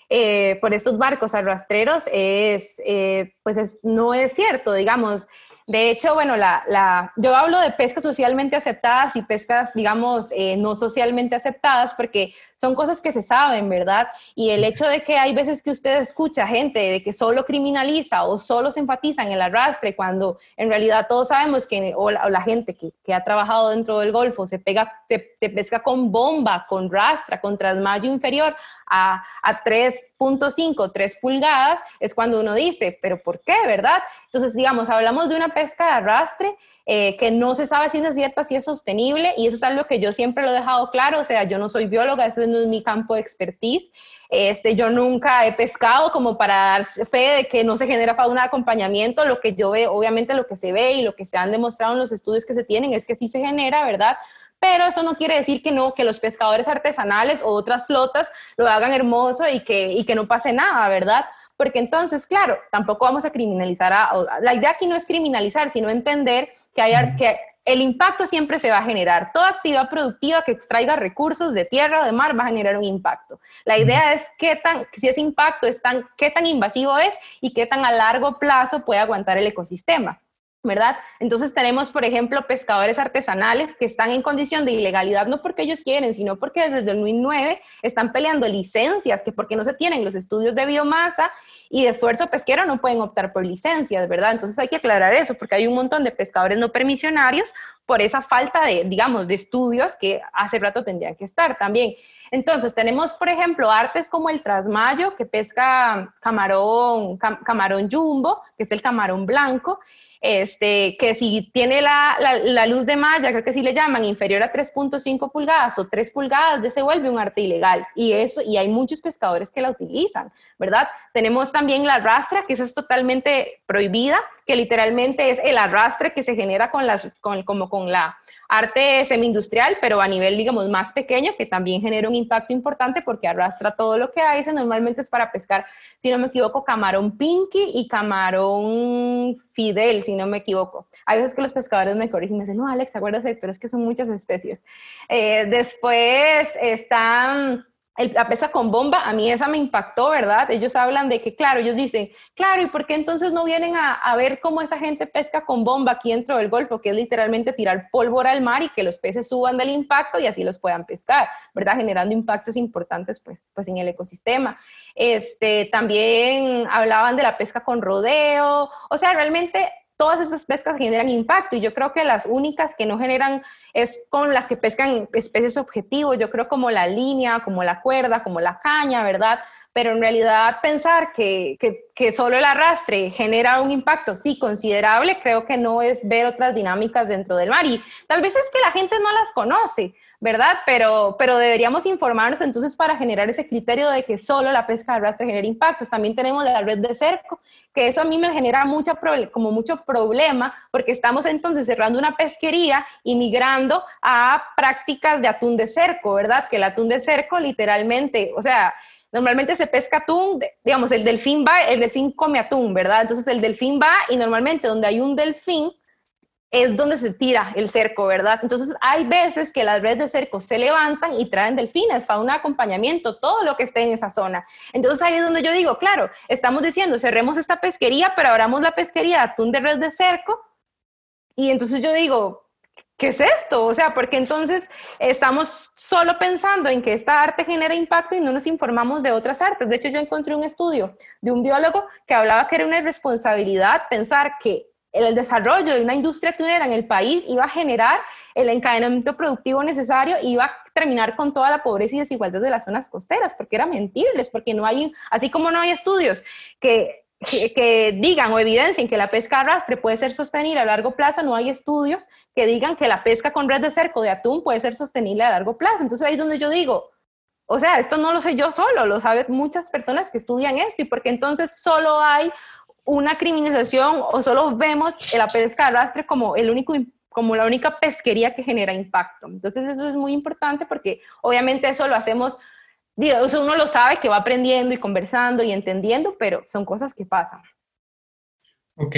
eh, por estos barcos arrastreros es, eh, pues no es cierto, digamos. De hecho, bueno, la, yo hablo de pescas socialmente aceptadas y pescas, digamos, eh, no socialmente aceptadas, porque son cosas que se saben, ¿verdad? Y el hecho de que hay veces que usted escucha gente de que solo criminaliza o solo se enfatiza en el arrastre, cuando en realidad todos sabemos que, o la, gente que, que, ha trabajado dentro del Golfo, se, pega, se, se pesca con bomba, con rastra, con trasmayo inferior a, a 3.5, 3 pulgadas, es cuando uno dice, pero ¿por qué, verdad? Entonces, digamos, hablamos de una pesca de arrastre eh, que no se sabe si es cierta, si es sostenible, y eso es algo que yo siempre lo he dejado claro, o sea, yo no soy bióloga, ese no es mi campo de expertise, este, yo nunca he pescado como para dar fe de que no se genera fauna de acompañamiento, lo que yo veo, obviamente lo que se ve y lo que se han demostrado en los estudios que se tienen es que sí se genera, ¿verdad? pero eso no quiere decir que no, que los pescadores artesanales o otras flotas lo hagan hermoso y que, y que no pase nada, ¿verdad? Porque entonces, claro, tampoco vamos a criminalizar a, la idea aquí no es criminalizar, sino entender que, hay, que el impacto siempre se va a generar. Toda actividad productiva que extraiga recursos de tierra o de mar va a generar un impacto. La idea es qué tan, si ese impacto es tan, qué tan invasivo es y qué tan a largo plazo puede aguantar el ecosistema. ¿Verdad? Entonces tenemos, por ejemplo, pescadores artesanales que están en condición de ilegalidad no porque ellos quieren, sino porque desde el 2009 están peleando licencias, que porque no se tienen los estudios de biomasa y de esfuerzo pesquero no pueden optar por licencias, ¿verdad? Entonces hay que aclarar eso, porque hay un montón de pescadores no permisionarios por esa falta de, digamos, de estudios que hace rato tendrían que estar también. Entonces, tenemos, por ejemplo, artes como el trasmayo, que pesca camarón, camarón jumbo, que es el camarón blanco, este, que si tiene la, la, luz de malla, creo que sí le llaman, inferior a 3.5 pulgadas o 3 pulgadas, ya se vuelve un arte ilegal. Y, eso, y hay muchos pescadores que la utilizan, ¿verdad? Tenemos también la rastra, que esa es totalmente prohibida, que literalmente es el arrastre que se genera con las, con, como con la arte semi-industrial, pero a nivel, digamos, más pequeño, que también genera un impacto importante porque arrastra todo lo que hay. Normalmente es para pescar, si no me equivoco, camarón pinky y camarón fidel, si no me equivoco. Hay veces que los pescadores me corrigen y me dicen, no, Alex, acuérdate, pero es que son muchas especies. Eh, después están la pesca con bomba, a mí esa me impactó, ¿verdad? Ellos hablan de que, claro, ellos dicen, claro, ¿y por qué entonces no vienen a, ver cómo esa gente pesca con bomba aquí dentro del Golfo, que es literalmente tirar pólvora al mar y que los peces suban del impacto y así los puedan pescar, ¿verdad? Generando impactos importantes, pues, pues en el ecosistema. Este, también hablaban de la pesca con rodeo, o sea, realmente todas esas pescas generan impacto y yo creo que las únicas que no generan es con las que pescan especies objetivos, yo creo como la línea, como la cuerda, como la caña, ¿verdad? Pero en realidad pensar que, que, que solo el arrastre genera un impacto, sí, considerable, creo que no es ver otras dinámicas dentro del mar y tal vez es que la gente no las conoce. ¿Verdad? Pero, pero deberíamos informarnos entonces para generar ese criterio de que solo la pesca de arrastre genera impactos. También tenemos la red de cerco, que eso a mí me genera mucha, como mucho problema, porque estamos entonces cerrando una pesquería y migrando a prácticas de atún de cerco, ¿verdad? Que el atún de cerco literalmente, o sea, normalmente se pesca atún, digamos, el delfín va, el delfín come atún, ¿verdad? Entonces el delfín va y normalmente donde hay un delfín, es donde se tira el cerco, ¿verdad? Entonces hay veces que las redes de cerco se levantan y traen delfines para un acompañamiento, todo lo que esté en esa zona. Entonces ahí es donde yo digo, claro, estamos diciendo, cerremos esta pesquería, pero abramos la pesquería de atún de red de cerco. Y entonces yo digo, ¿qué es esto? O sea, porque entonces estamos solo pensando en que esta arte genera impacto y no nos informamos de otras artes. De hecho, yo encontré un estudio de un biólogo que hablaba que era una irresponsabilidad pensar que el desarrollo de una industria tunera en el país iba a generar el encadenamiento productivo necesario y iba a terminar con toda la pobreza y desigualdad de las zonas costeras, porque era mentirles, porque no hay, así como no hay estudios que, que, digan o evidencien que la pesca arrastre puede ser sostenible a largo plazo, no hay estudios que digan que la pesca con red de cerco de atún puede ser sostenible a largo plazo. Entonces ahí es donde yo digo, o sea, esto no lo sé yo solo, lo saben muchas personas que estudian esto y porque entonces solo hay una criminalización o solo vemos la pesca de arrastre como, el único, como la única pesquería que genera impacto. Entonces eso es muy importante porque obviamente eso lo hacemos, Dios, uno lo sabe que va aprendiendo y conversando y entendiendo, pero son cosas que pasan. Ok,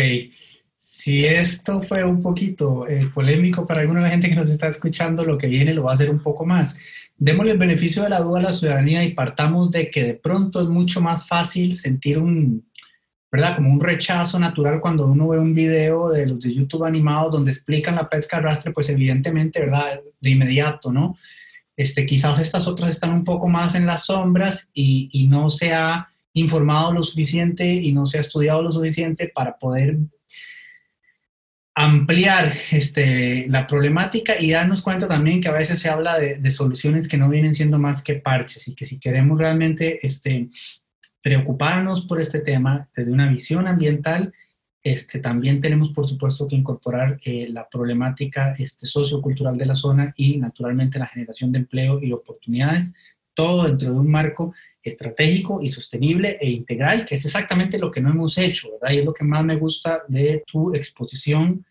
si esto fue un poquito eh, polémico para alguna de la gente que nos está escuchando, lo que viene lo va a hacer un poco más. Démosle el beneficio de la duda a la ciudadanía y partamos de que de pronto es mucho más fácil sentir un, ¿verdad? Como un rechazo natural cuando uno ve un video de los de YouTube animados donde explican la pesca arrastre, pues evidentemente, ¿verdad? De inmediato, ¿no? Este, quizás estas otras están un poco más en las sombras y, y no se ha informado lo suficiente y no se ha estudiado lo suficiente para poder ampliar este, la problemática y darnos cuenta también que a veces se habla de, soluciones que no vienen siendo más que parches y que si queremos realmente este, preocuparnos por este tema desde una visión ambiental. Este, también tenemos, por supuesto, que incorporar eh, la problemática este, sociocultural de la zona y, naturalmente, la generación de empleo y oportunidades, todo dentro de un marco estratégico y sostenible e integral, que es exactamente lo que no hemos hecho, ¿verdad? Y es lo que más me gusta de tu exposición,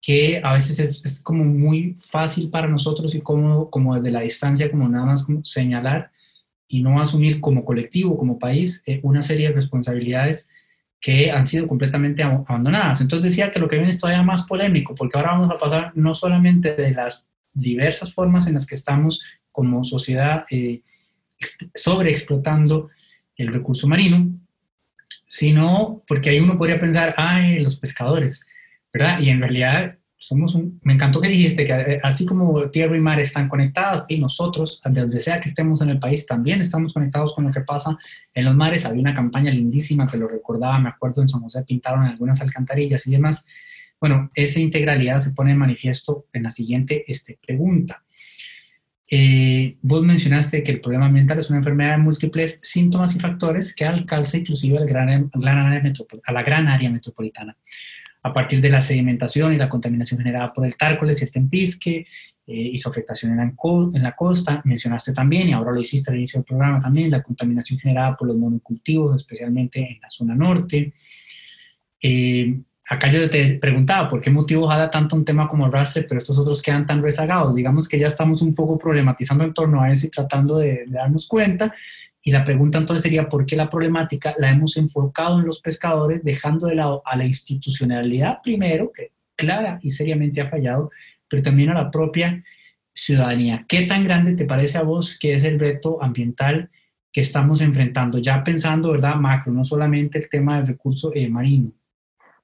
que a veces es, como muy fácil para nosotros y cómodo, como desde la distancia, como nada más como señalar, y no asumir como colectivo, como país, eh, una serie de responsabilidades que han sido completamente abandonadas. Entonces decía que lo que viene es todavía más polémico, porque ahora vamos a pasar no solamente de las diversas formas en las que estamos como sociedad eh, sobreexplotando el recurso marino, sino porque ahí uno podría pensar, ay, los pescadores, ¿verdad? Y en realidad somos un, me encantó que dijiste que eh, así como tierra y mar están conectados y nosotros, de donde sea que estemos en el país, también estamos conectados con lo que pasa en los mares. Había una campaña lindísima que lo recordaba, me acuerdo en San José pintaron algunas alcantarillas y demás. Bueno, esa integralidad se pone en manifiesto en la siguiente este, pregunta. Eh, vos mencionaste que el problema ambiental es una enfermedad de múltiples síntomas y factores que alcanza inclusive al gran, gran área a la gran área metropolitana. A partir de la sedimentación y la contaminación generada por el tárcoles y el tempisque, eh, afectación en la, en la, costa. Mencionaste también, y ahora lo hiciste al inicio del programa también, la contaminación generada por los monocultivos, especialmente en la zona norte. Eh, acá yo te preguntaba por qué motivo jala tanto un tema como el rastre, pero estos otros quedan tan rezagados. Digamos que ya estamos un poco problematizando en torno a eso y tratando de darnos cuenta. Y la pregunta entonces sería, ¿por qué la problemática la hemos enfocado en los pescadores, dejando de lado a la institucionalidad primero, que clara y seriamente ha fallado, pero también a la propia ciudadanía? ¿Qué tan grande te parece a vos que es el reto ambiental que estamos enfrentando? Ya pensando, ¿verdad, macro, no solamente el tema del recurso eh, marino.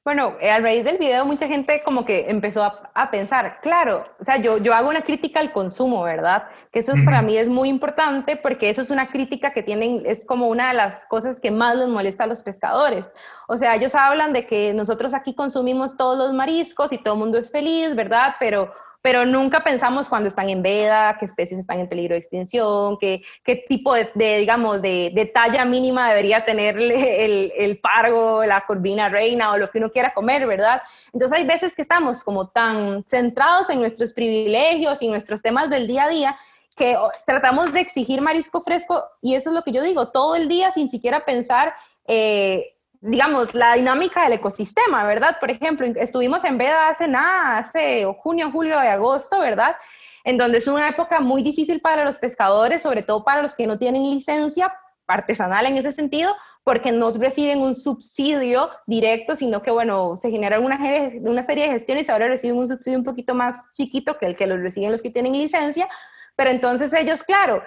Bueno, eh, a raíz del video mucha gente como que empezó a, pensar, claro, o sea, yo, yo hago una crítica al consumo, ¿verdad? Que eso para mí es muy importante porque eso es una crítica que tienen, es como una de las cosas que más les molesta a los pescadores. O sea, ellos hablan de que nosotros aquí consumimos todos los mariscos y todo el mundo es feliz, ¿verdad? Pero pero nunca pensamos cuando están en veda, qué especies están en peligro de extinción, qué, qué tipo de, digamos, de, de, talla mínima debería tener el, el, pargo, la corvina reina o lo que uno quiera comer, ¿verdad? Entonces hay veces que estamos como tan centrados en nuestros privilegios y nuestros temas del día a día que tratamos de exigir marisco fresco y eso es lo que yo digo, todo el día sin siquiera pensar eh, digamos, la dinámica del ecosistema, ¿verdad? Por ejemplo, estuvimos en Veda hace nada, hace junio, julio y agosto, ¿verdad? En donde es una época muy difícil para los pescadores, sobre todo para los que no tienen licencia artesanal en ese sentido, porque no reciben un subsidio directo, sino que, bueno, se genera una, una serie de gestiones y ahora reciben un subsidio un poquito más chiquito que el que los reciben los que tienen licencia, pero entonces ellos, claro,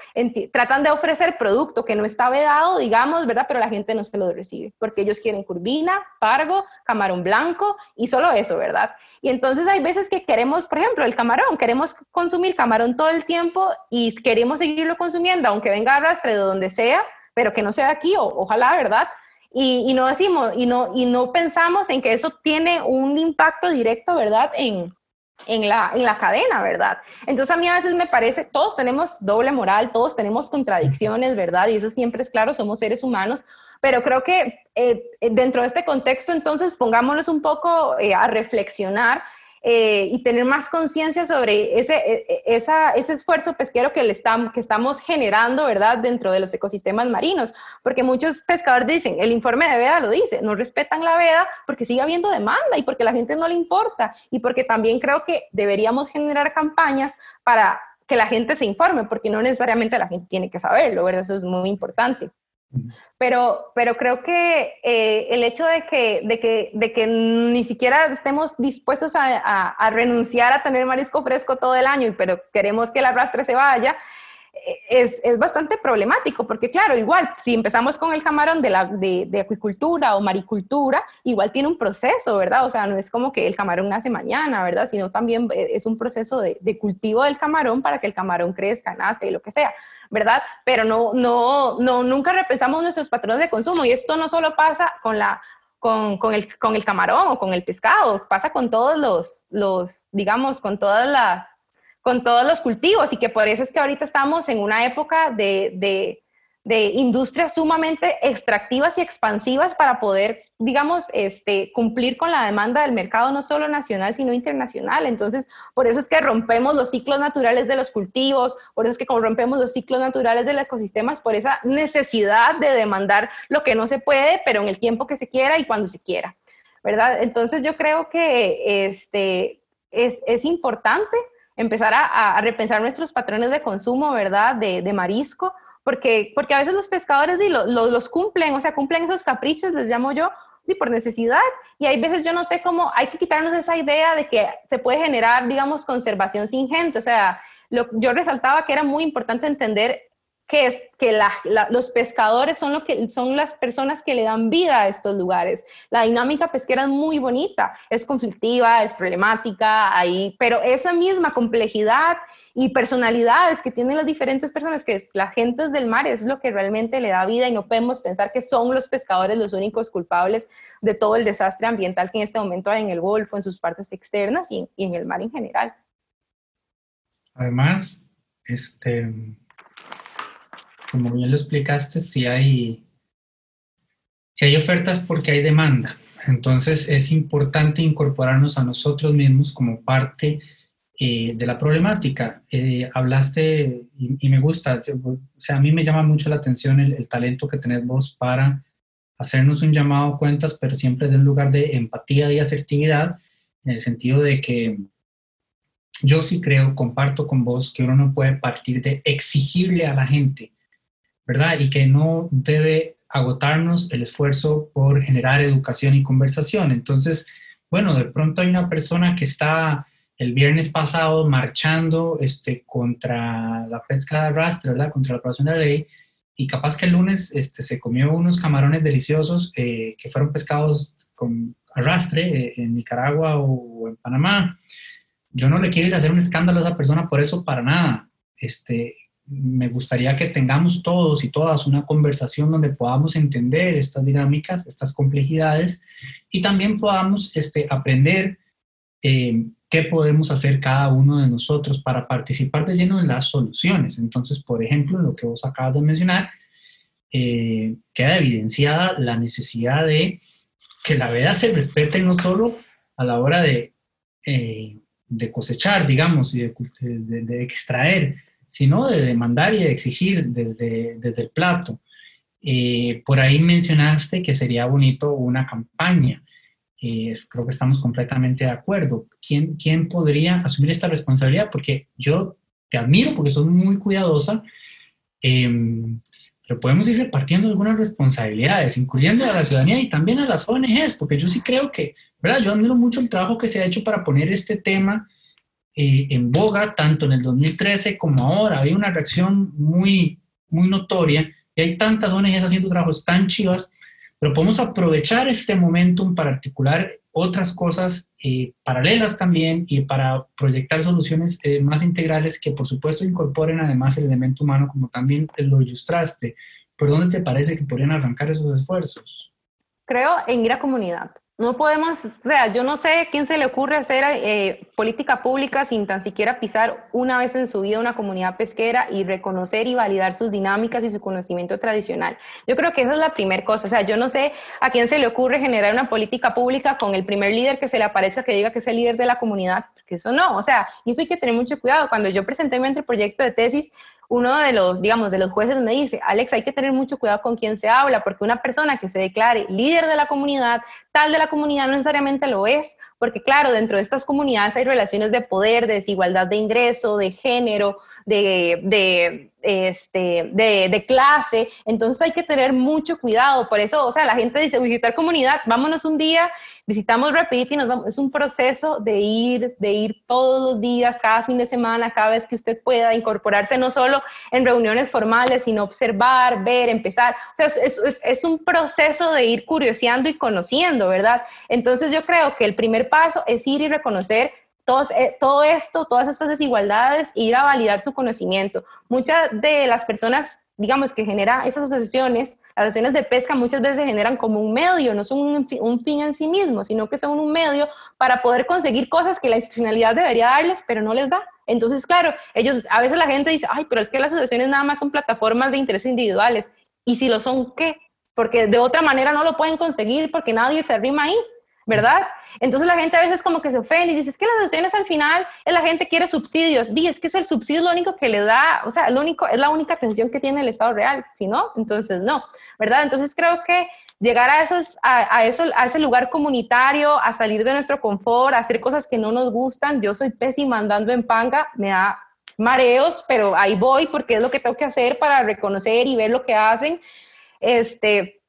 tratan de ofrecer producto que no está vedado, digamos, ¿verdad? Pero la gente no se lo recibe, porque ellos quieren curvina, pargo, camarón blanco y solo eso, ¿verdad? Y entonces hay veces que queremos, por ejemplo, el camarón, queremos consumir camarón todo el tiempo y queremos seguirlo consumiendo, aunque venga arrastre de donde sea, pero que no sea aquí, o, ojalá, ¿verdad? Y, y, no decimos, y no, y no pensamos en que eso tiene un impacto directo, ¿verdad? En, en la, en la cadena, ¿verdad? Entonces a mí a veces me parece, todos tenemos doble moral, todos tenemos contradicciones, ¿verdad? Y eso siempre es claro, somos seres humanos, pero creo que eh, dentro de este contexto, entonces pongámonos un poco eh, a reflexionar eh, y tener más conciencia sobre ese, e, e, esa, ese esfuerzo pesquero que, le estamos, que estamos generando, ¿verdad?, dentro de los ecosistemas marinos. Porque muchos pescadores dicen, el informe de veda lo dice, no respetan la veda porque sigue habiendo demanda y porque la gente no le importa y porque también creo que deberíamos generar campañas para que la gente se informe, porque no necesariamente la gente tiene que saberlo, ¿verdad? Eso es muy importante. Pero, pero creo que eh, el hecho de que, de, que, de que ni siquiera estemos dispuestos a, a, renunciar a tener marisco fresco todo el año, pero queremos que el arrastre se vaya, es, es, bastante problemático, porque claro, igual, si empezamos con el camarón de, la, de, de, acuicultura o maricultura, igual tiene un proceso, ¿verdad? O sea, no es como que el camarón nace mañana, ¿verdad? Sino también eh, es un proceso de, de cultivo del camarón para que el camarón crezca, nazca y lo que sea, ¿verdad? Pero no, no, no, nunca repensamos nuestros patrones de consumo y esto no solo pasa con la con, con, el, con el camarón o con el pescado, pasa con todos los, los digamos, con todas las, con todos los cultivos y que por eso es que ahorita estamos en una época de, de, de industrias sumamente extractivas y expansivas para poder, digamos, este, cumplir con la demanda del mercado no solo nacional, sino internacional. Entonces, por eso es que rompemos los ciclos naturales de los cultivos, por eso es que rompemos los ciclos naturales de los ecosistemas, por esa necesidad de demandar lo que no se puede, pero en el tiempo que se quiera y cuando se quiera, ¿verdad? Entonces, yo creo que este, es, es importante empezar a, repensar nuestros patrones de consumo, ¿verdad? De, marisco, porque, porque a veces los pescadores los cumplen, o sea, cumplen esos caprichos, les llamo yo, y por necesidad. Y hay veces yo no sé cómo, hay que quitarnos esa idea de que se puede generar, digamos, conservación sin gente. O sea, lo, yo resaltaba que era muy importante entender que, que los pescadores son, lo que, son las personas que le dan vida a estos lugares. La dinámica pesquera es muy bonita, es conflictiva, es problemática, ahí, pero esa misma complejidad y personalidades que tienen las diferentes personas, que las gentes del mar es lo que realmente le da vida y no podemos pensar que son los pescadores los únicos culpables de todo el desastre ambiental que en este momento hay en el Golfo, en sus partes externas y, y en el mar en general. Además, este, como bien lo explicaste, si hay, si hay ofertas porque hay demanda. Entonces es importante incorporarnos a nosotros mismos como parte eh, de la problemática. Eh, hablaste y, me gusta, o sea, a mí me llama mucho la atención el, talento que tenés vos para hacernos un llamado a cuentas, pero siempre de un lugar de empatía y asertividad, en el sentido de que yo sí creo, comparto con vos, que uno no puede partir de exigirle a la gente, ¿verdad? Y que no debe agotarnos el esfuerzo por generar educación y conversación. Entonces, bueno, de pronto hay una persona que está el viernes pasado marchando este, contra la pesca de arrastre, ¿verdad? Contra la aprobación de la ley, y capaz que el lunes este, se comió unos camarones deliciosos eh, que fueron pescados con arrastre eh, en Nicaragua o en Panamá. Yo no le quiero ir a hacer un escándalo a esa persona por eso para nada. Este, me gustaría que tengamos todos y todas una conversación donde podamos entender estas dinámicas, estas complejidades y también podamos este, aprender eh, qué podemos hacer cada uno de nosotros para participar de lleno en las soluciones. Entonces, por ejemplo, lo que vos acabas de mencionar, eh, queda evidenciada la necesidad de que la veda se respete no solo a la hora de, eh, de cosechar, digamos, y de extraer, sino de demandar y de exigir desde, desde el plato. Eh, por ahí mencionaste que sería bonito una campaña. Eh, creo que estamos completamente de acuerdo. ¿Quién, ¿Quién podría asumir esta responsabilidad? Porque yo te admiro porque sos muy cuidadosa, em, pero podemos ir repartiendo algunas responsabilidades, incluyendo a la ciudadanía y también a las ONGs, porque yo sí creo que, ¿verdad? Yo admiro mucho el trabajo que se ha hecho para poner este tema eh, en boga, tanto en el 2013 como ahora. Hay una reacción muy, muy notoria y hay tantas ONGs haciendo trabajos tan chivas, pero podemos aprovechar este momentum para articular otras cosas eh, paralelas también y para proyectar soluciones eh, más integrales que por supuesto incorporen además el elemento humano como también lo ilustraste. ¿Por dónde te parece que podrían arrancar esos esfuerzos? Creo en ir a comunidad. No podemos, o sea, yo no sé quién se le ocurre hacer eh, política pública sin tan siquiera pisar una vez en su vida una comunidad pesquera y reconocer y validar sus dinámicas y su conocimiento tradicional. Yo creo que esa es la primera cosa. O sea, yo no sé a quién se le ocurre generar una política pública con el primer líder que se le aparezca que diga que es el líder de la comunidad, porque eso no. O sea, y eso hay que tener mucho cuidado. Cuando yo presenté mi anteproyecto de tesis, uno de los, digamos, de los jueces me dice, Alex, hay que tener mucho cuidado con quién se habla, porque una persona que se declare líder de la comunidad, tal de la comunidad, no necesariamente lo es, porque claro, dentro de estas comunidades hay relaciones de poder, de desigualdad de ingreso, de género, de, de este, de, clase, entonces hay que tener mucho cuidado, por eso, o sea, la gente dice, visitar comunidad, vámonos un día, visitamos Rapid y nos vamos, es un proceso de ir, de ir todos los días, cada fin de semana, cada vez que usted pueda incorporarse, no solo en reuniones formales, sino observar, ver, empezar, o sea, es, un proceso de ir curioseando y conociendo, ¿verdad? Entonces yo creo que el primer paso es ir y reconocer eh, todo esto, todas estas desigualdades, ir a validar su conocimiento. Muchas de las personas, digamos, que generan esas asociaciones, las asociaciones de pesca muchas veces generan como un medio, no son un, fin en sí mismo, sino que son un medio para poder conseguir cosas que la institucionalidad debería darles, pero no les da. Entonces, claro, ellos, a veces la gente dice, ay, pero es que las asociaciones nada más son plataformas de interés individuales. ¿Y si lo son, qué? Porque de otra manera no lo pueden conseguir porque nadie se arrima ahí. ¿verdad? Entonces la gente a veces como que se ofende y dice, es que las asociaciones al final es la gente quiere subsidios. Dice, es que es el subsidio lo único que le da, o sea, lo único, es la única atención que tiene el Estado real. Si no, entonces no, ¿verdad? Entonces creo que llegar a, esos, a, eso, a ese lugar comunitario, a salir de nuestro confort, a hacer cosas que no nos gustan. Yo soy pésima andando en panga, me da mareos, pero ahí voy porque es lo que tengo que hacer para reconocer y ver lo que hacen. Este,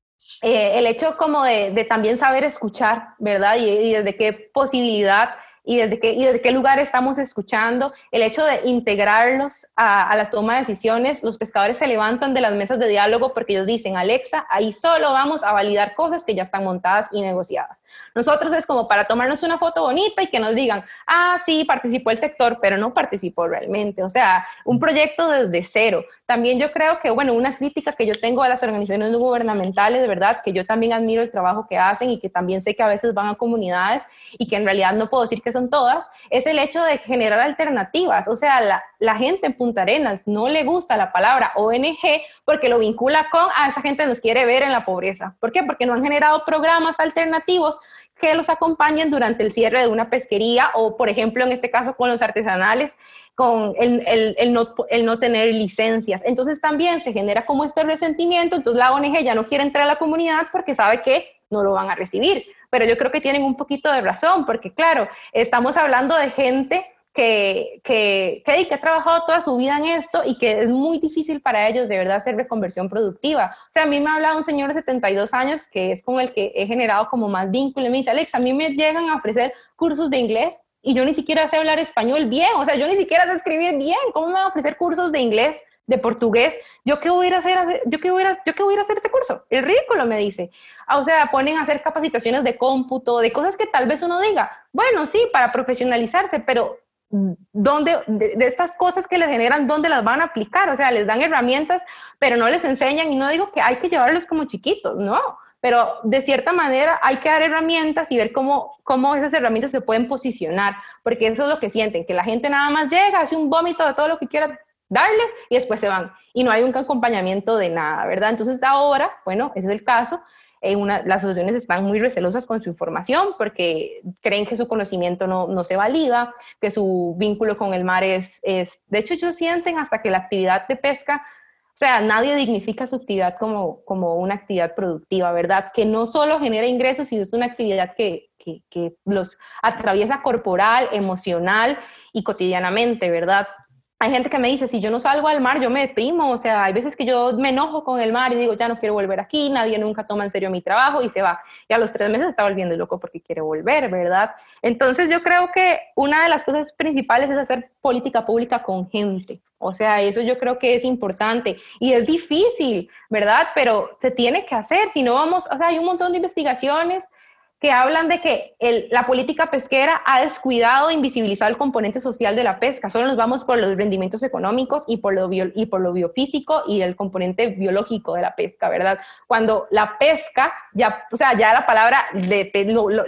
eh, el hecho como de, también saber escuchar, ¿verdad? Y, y desde qué posibilidad y desde qué, y desde qué lugar estamos escuchando, el hecho de integrarlos a, a las tomas de decisiones, los pescadores se levantan de las mesas de diálogo porque ellos dicen, Alexa, ahí solo vamos a validar cosas que ya están montadas y negociadas. Nosotros es como para tomarnos una foto bonita y que nos digan, ah, sí, participó el sector, pero no participó realmente. O sea, un proyecto desde cero. También yo creo que, bueno, una crítica que yo tengo a las organizaciones gubernamentales, de verdad, que yo también admiro el trabajo que hacen y que también sé que a veces van a comunidades y que en realidad no puedo decir que que son todas, es el hecho de generar alternativas. O sea, la, la gente en Punta Arenas no le gusta la palabra ONG porque lo vincula con a esa gente nos quiere ver en la pobreza. ¿Por qué? Porque no han generado programas alternativos que los acompañen durante el cierre de una pesquería o, por ejemplo, en este caso con los artesanales, con el, el, no, el, no, tener licencias. Entonces también se genera como este resentimiento, entonces la ONG ya no quiere entrar a la comunidad porque sabe que no lo van a recibir. Pero yo creo que tienen un poquito de razón, porque claro, estamos hablando de gente que, que, que, ha trabajado toda su vida en esto y que es muy difícil para ellos de verdad hacer reconversión productiva. O sea, a mí me ha hablado un señor de 72 años que es con el que he generado como más vínculo y me dice, Alex, a mí me llegan a ofrecer cursos de inglés y yo ni siquiera sé hablar español bien, o sea, yo ni siquiera sé escribir bien, ¿cómo me van a ofrecer cursos de inglés? De portugués, ¿yo qué voy a hacer, yo qué voy a, yo qué voy a hacer ese curso? El ridículo me dice. O sea, ponen a hacer capacitaciones de cómputo, de cosas que tal vez uno diga, bueno, sí, para profesionalizarse, pero ¿dónde, de, estas cosas que les generan, ¿dónde las van a aplicar? O sea, les dan herramientas, pero no les enseñan y no digo que hay que llevarlos como chiquitos, no, pero de cierta manera hay que dar herramientas y ver cómo, cómo esas herramientas se pueden posicionar, porque eso es lo que sienten, que la gente nada más llega, hace un vómito de todo lo que quiera darles y después se van. Y no hay un acompañamiento de nada, ¿verdad? Entonces ahora, bueno, ese es el caso. Eh, las asociaciones están muy recelosas con su información porque creen que su conocimiento no, no, se valida, que su vínculo con el mar es, es, de hecho ellos sienten hasta que la actividad de pesca, o sea, nadie dignifica su actividad como, como una actividad productiva, ¿verdad? Que no solo genera ingresos, sino es una actividad que, que, que los atraviesa corporal, emocional y cotidianamente, ¿verdad? Hay gente que me dice, si yo no salgo al mar, yo me deprimo, o sea, hay veces que yo me enojo con el mar y digo, ya no quiero volver aquí, nadie nunca toma en serio mi trabajo y se va. Y a los tres meses está volviendo loco porque quiere volver, ¿verdad? Entonces yo creo que una de las cosas principales es hacer política pública con gente. O sea, eso yo creo que es importante y es difícil, ¿verdad? Pero se tiene que hacer, si no vamos, o sea, hay un montón de investigaciones que hablan de que la política pesquera ha descuidado e invisibilizado el componente social de la pesca. Solo nos vamos por los rendimientos económicos y por lo, y por lo biofísico y el componente biológico de la pesca, ¿verdad? Cuando la pesca, ya, o sea, ya la palabra, de,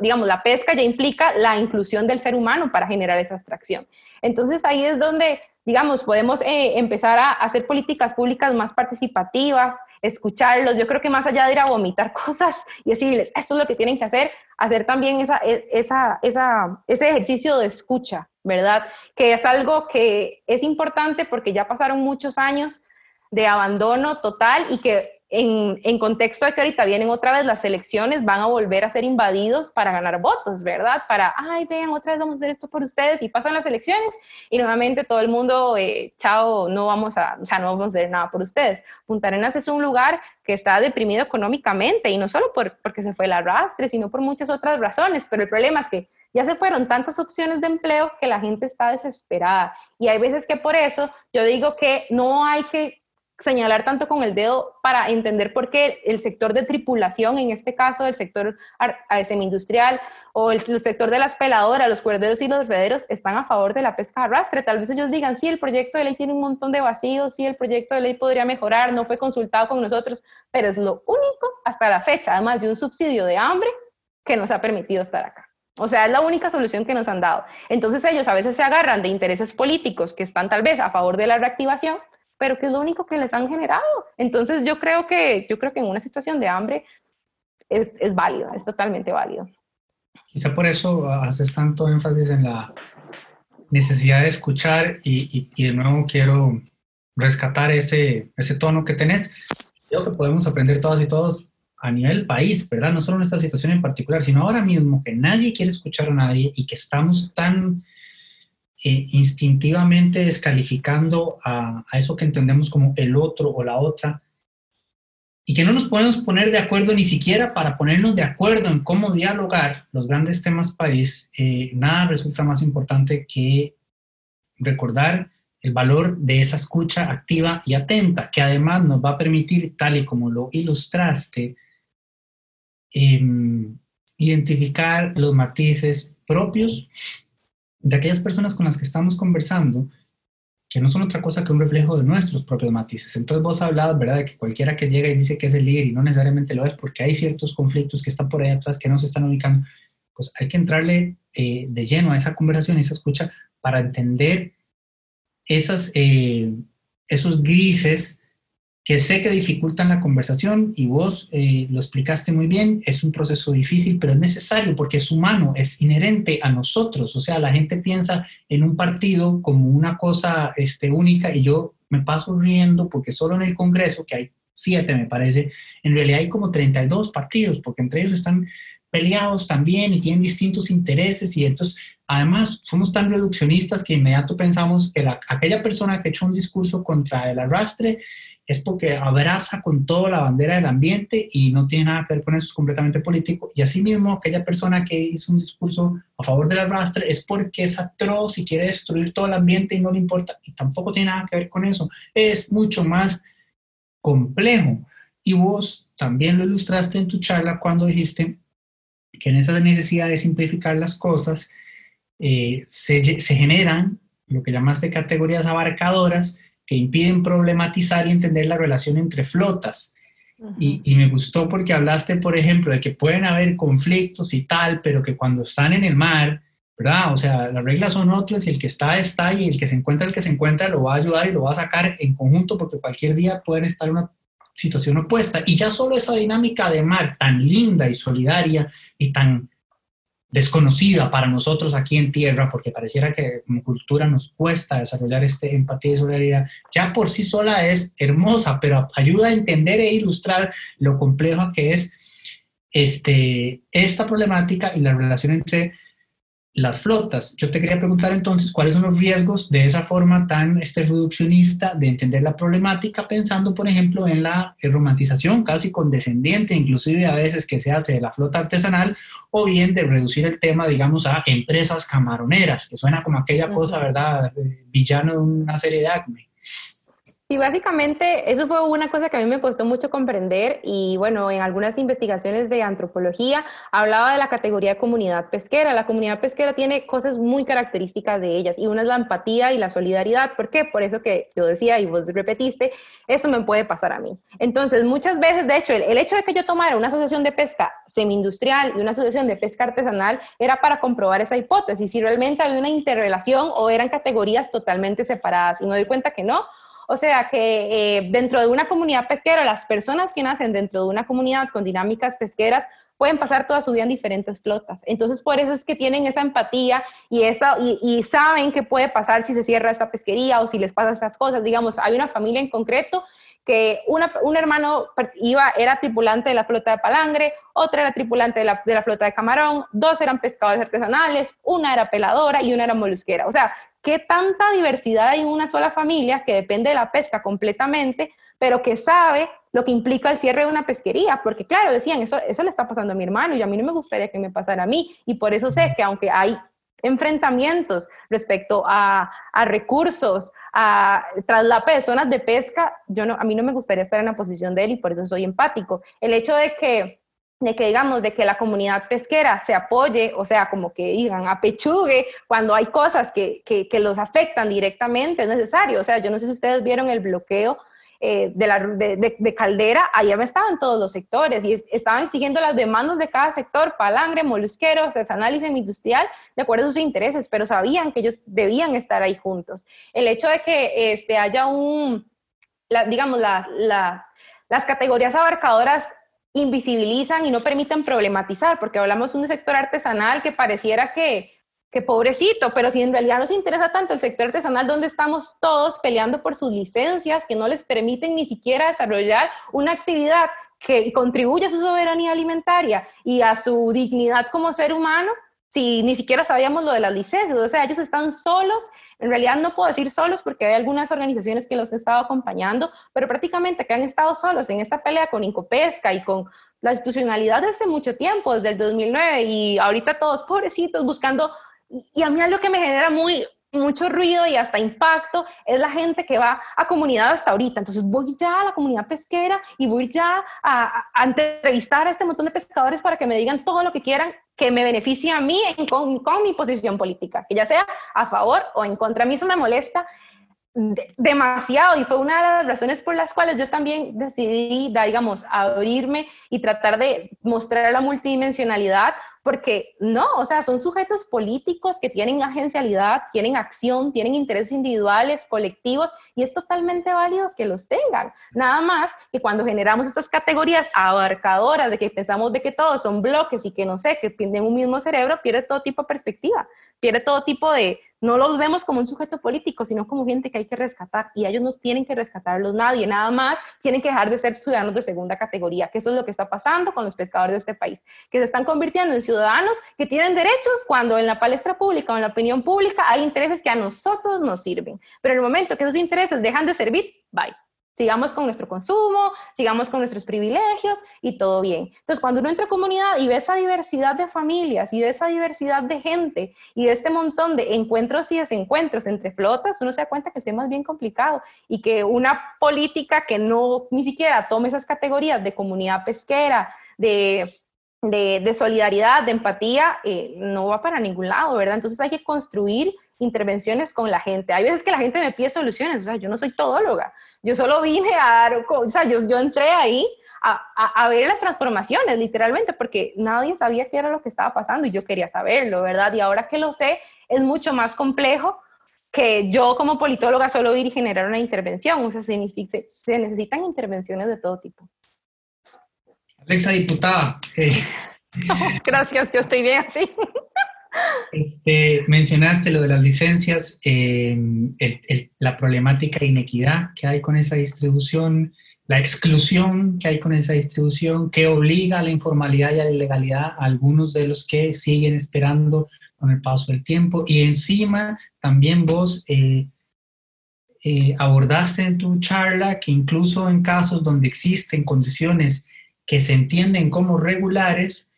digamos, la pesca ya implica la inclusión del ser humano para generar esa extracción. Entonces ahí es donde digamos, podemos eh, empezar a hacer políticas públicas más participativas, escucharlos. Yo creo que más allá de ir a vomitar [LAUGHS] cosas y decirles, esto es lo que tienen que hacer, hacer también esa, e, esa, esa, ese ejercicio de escucha, ¿verdad? Que es algo que es importante porque ya pasaron muchos años de abandono total y que en, contexto de que ahorita vienen otra vez las elecciones, van a volver a ser invadidos para ganar votos, ¿verdad? Para, ay, vean, otra vez vamos a hacer esto por ustedes y pasan las elecciones y nuevamente todo el mundo, eh, chao, no vamos a, o sea, no vamos a hacer nada por ustedes. Punta Arenas es un lugar que está deprimido económicamente y no solo por, porque se fue el arrastre, sino por muchas otras razones, pero el problema es que ya se fueron tantas opciones de empleo que la gente está desesperada y hay veces que por eso yo digo que no hay que señalar tanto con el dedo para entender por qué el sector de tripulación, en este caso el sector semi-industrial o el, sector de las peladoras, los cuerderos y los rederos están a favor de la pesca arrastre. Tal vez ellos digan, sí, el proyecto de ley tiene un montón de vacíos, sí, el proyecto de ley podría mejorar, no fue consultado con nosotros, pero es lo único hasta la fecha, además de un subsidio de hambre que nos ha permitido estar acá. O sea, es la única solución que nos han dado. Entonces ellos a veces se agarran de intereses políticos que están tal vez a favor de la reactivación pero que es lo único que les han generado. Entonces yo creo que, yo creo que en una situación de hambre es, es válido, es totalmente válido. Quizá por eso haces tanto énfasis en la necesidad de escuchar y, y, de nuevo quiero rescatar ese, ese tono que tenés. Creo que podemos aprender todas y todos a nivel país, ¿verdad? No solo en esta situación en particular, sino ahora mismo que nadie quiere escuchar a nadie y que estamos tan eh, instintivamente descalificando a, eso que entendemos como el otro o la otra, y que no nos podemos poner de acuerdo ni siquiera para ponernos de acuerdo en cómo dialogar los grandes temas país, eh, nada resulta más importante que recordar el valor de esa escucha activa y atenta, que además nos va a permitir, tal y como lo ilustraste, em, identificar los matices propios de aquellas personas con las que estamos conversando, que no son otra cosa que un reflejo de nuestros propios matices. Entonces vos hablado, ¿verdad?, de que cualquiera que llega y dice que es el líder y no necesariamente lo es, porque hay ciertos conflictos que están por ahí atrás que no se están ubicando. pues hay que entrarle eh, de lleno a esa conversación, a esa escucha, para entender esas, eh, esos grises que sé que dificultan la conversación y vos eh, lo explicaste muy bien, es un proceso difícil, pero es necesario porque es humano, es inherente a nosotros. O sea, la gente piensa en un partido como una cosa este, única y yo me paso riendo porque solo en el Congreso, que hay siete me parece, en realidad hay como 32 partidos, porque entre ellos están peleados también y tienen distintos intereses y entonces además somos tan reduccionistas que inmediato pensamos que aquella persona que hecho un discurso contra el arrastre es porque abraza con toda la bandera del ambiente y no tiene nada que ver con eso, es completamente político. Y asimismo, aquella persona que hizo un discurso a favor del arrastre es porque es atroz y quiere destruir todo el ambiente y no le importa, y tampoco tiene nada que ver con eso. Es mucho más complejo. Y vos también lo ilustraste en tu charla cuando dijiste que en esa necesidad de simplificar las cosas eh, se, se generan lo que llamaste categorías abarcadoras que impiden problematizar y entender la relación entre flotas. y, y, me gustó porque hablaste, por ejemplo, de que pueden haber conflictos y tal, pero que cuando están en el mar, ¿verdad? O sea, las reglas son otras y el que está está y el que se encuentra, el que se encuentra, lo va a ayudar y lo va a sacar en conjunto porque cualquier día pueden estar en una situación opuesta. Y ya solo esa dinámica de mar tan linda y solidaria y tan desconocida para nosotros aquí en tierra, porque pareciera que como cultura nos cuesta desarrollar este empatía y solidaridad, ya por sí sola es hermosa, pero ayuda a entender e ilustrar lo complejo que es este, esta problemática y la relación entre las flotas. Yo te quería preguntar entonces cuáles son los riesgos de esa forma tan este, reduccionista de entender la problemática, pensando, por ejemplo, en la romantización casi condescendiente, inclusive a veces que se hace de la flota artesanal, o bien de reducir el tema, digamos, a empresas camaroneras, que suena como aquella cosa, ¿verdad?, villano de una serie de acme. Sí, básicamente eso fue una cosa que a mí me costó mucho comprender y bueno, en algunas investigaciones de antropología hablaba de la categoría de comunidad pesquera. La comunidad pesquera tiene cosas muy características de ellas y una es la empatía y la solidaridad. ¿Por qué? Por eso que yo decía y vos repetiste, eso me puede pasar a mí. Entonces, muchas veces, de hecho, el, el hecho de que yo tomara una asociación de pesca semi-industrial y una asociación de pesca artesanal era para comprobar esa hipótesis, si realmente había una interrelación o eran categorías totalmente separadas. Y me doy cuenta que no o sea que eh, dentro de una comunidad pesquera, las personas que nacen dentro de una comunidad con dinámicas pesqueras pueden pasar toda su vida en diferentes flotas. Entonces, por eso es que tienen esa empatía y, esa, y, saben qué puede pasar si se cierra esa pesquería o si les pasan esas cosas. Digamos, hay una familia en concreto que un hermano iba, era tripulante de la flota de palangre, otra era tripulante de la, de la, flota de camarón, dos eran pescadores artesanales, una era peladora y una era molusquera. O sea, qué tanta diversidad hay en una sola familia que depende de la pesca completamente, pero que sabe lo que implica el cierre de una pesquería, porque claro, decían, eso, eso le está pasando a mi hermano y a mí no me gustaría que me pasara a mí, y por eso sé que aunque hay enfrentamientos respecto a, recursos, a traslape de zonas de pesca, yo no, a mí no me gustaría estar en la posición de él y por eso soy empático. El hecho de que de que digamos, de que la comunidad pesquera se apoye, o sea, como que digan, apechugue cuando hay cosas que, que, que los afectan directamente, es necesario. O sea, yo no sé si ustedes vieron el bloqueo eh, de, la, de, de, Caldera, allá estaban todos los sectores y estaban exigiendo las demandas de cada sector, palangre, molusquero, artesanal semi-industrial, de acuerdo a sus intereses, pero sabían que ellos debían estar ahí juntos. El hecho de que este, haya un, digamos, la, las categorías abarcadoras invisibilizan y no permiten problematizar, porque hablamos de un sector artesanal que pareciera que que pobrecito, pero si en realidad nos interesa tanto el sector artesanal donde estamos todos peleando por sus licencias que no les permiten ni siquiera desarrollar una actividad que contribuye a su soberanía alimentaria y a su dignidad como ser humano, si ni siquiera sabíamos lo de las licencias, o sea, ellos están solos, en realidad no puedo decir solos porque hay algunas organizaciones que los han estado acompañando, pero prácticamente que han estado solos en esta pelea con Incopesca y con la institucionalidad desde mucho tiempo, desde el 2009, y ahorita todos pobrecitos buscando y a mí algo que me genera muy, mucho ruido y hasta impacto es la gente que va a comunidad hasta ahorita. Entonces voy ya a la comunidad pesquera y voy ya a, entrevistar a este montón de pescadores para que me digan todo lo que quieran que me beneficie a mí con, con, mi posición política, que ya sea a favor o en contra. A mí eso me molesta demasiado y fue una de las razones por las cuales yo también decidí, digamos, abrirme y tratar de mostrar la multidimensionalidad porque no, o sea, son sujetos políticos que tienen agencialidad, tienen acción, tienen intereses individuales, colectivos, y es totalmente válido que los tengan. Nada más que cuando generamos estas categorías abarcadoras de que pensamos de que todos son bloques y que no sé, que tienen un mismo cerebro, pierde todo tipo de perspectiva, pierde todo tipo de, no los vemos como un sujeto político, sino como gente que hay que rescatar y ellos no tienen que rescatarlos nadie, nada más tienen que dejar de ser ciudadanos de segunda categoría, que eso es lo que está pasando con los pescadores de este país, que se están convirtiendo en ciudadanos que tienen derechos cuando en la palestra pública o en la opinión pública hay intereses que a nosotros nos sirven, pero en el momento que esos intereses dejan de servir, bye sigamos con nuestro consumo, sigamos con nuestros privilegios y todo bien. Entonces, cuando uno entra a comunidad y ve esa diversidad de familias y ve esa diversidad de gente y de este montón de encuentros y desencuentros entre flotas, uno se da cuenta que el tema es bien complicado y que una política que no ni siquiera tome esas categorías de comunidad pesquera, de de, solidaridad, de empatía, eh, no va para ningún lado, ¿verdad? Entonces hay que construir intervenciones con la gente. Hay veces que la gente me pide soluciones, o sea, yo no soy todóloga, yo solo vine a dar, o sea, yo, yo entré ahí a, a, ver las transformaciones, literalmente, porque nadie sabía qué era lo que estaba pasando y yo quería saberlo, ¿verdad? Y ahora que lo sé, es mucho más complejo que yo como politóloga solo ir y generar una intervención, o sea, se, se necesitan intervenciones de todo tipo. Alexa, diputada. Eh, [LAUGHS] Gracias, yo estoy bien así. Este, mencionaste lo de las licencias, eh, la problemática de inequidad que hay con esa distribución, la exclusión que hay con esa distribución, que obliga a la informalidad y a la ilegalidad a algunos de los que siguen esperando con el paso del tiempo. Y encima también vos eh, abordaste en tu charla que incluso en casos donde existen condiciones que se entienden como regulares,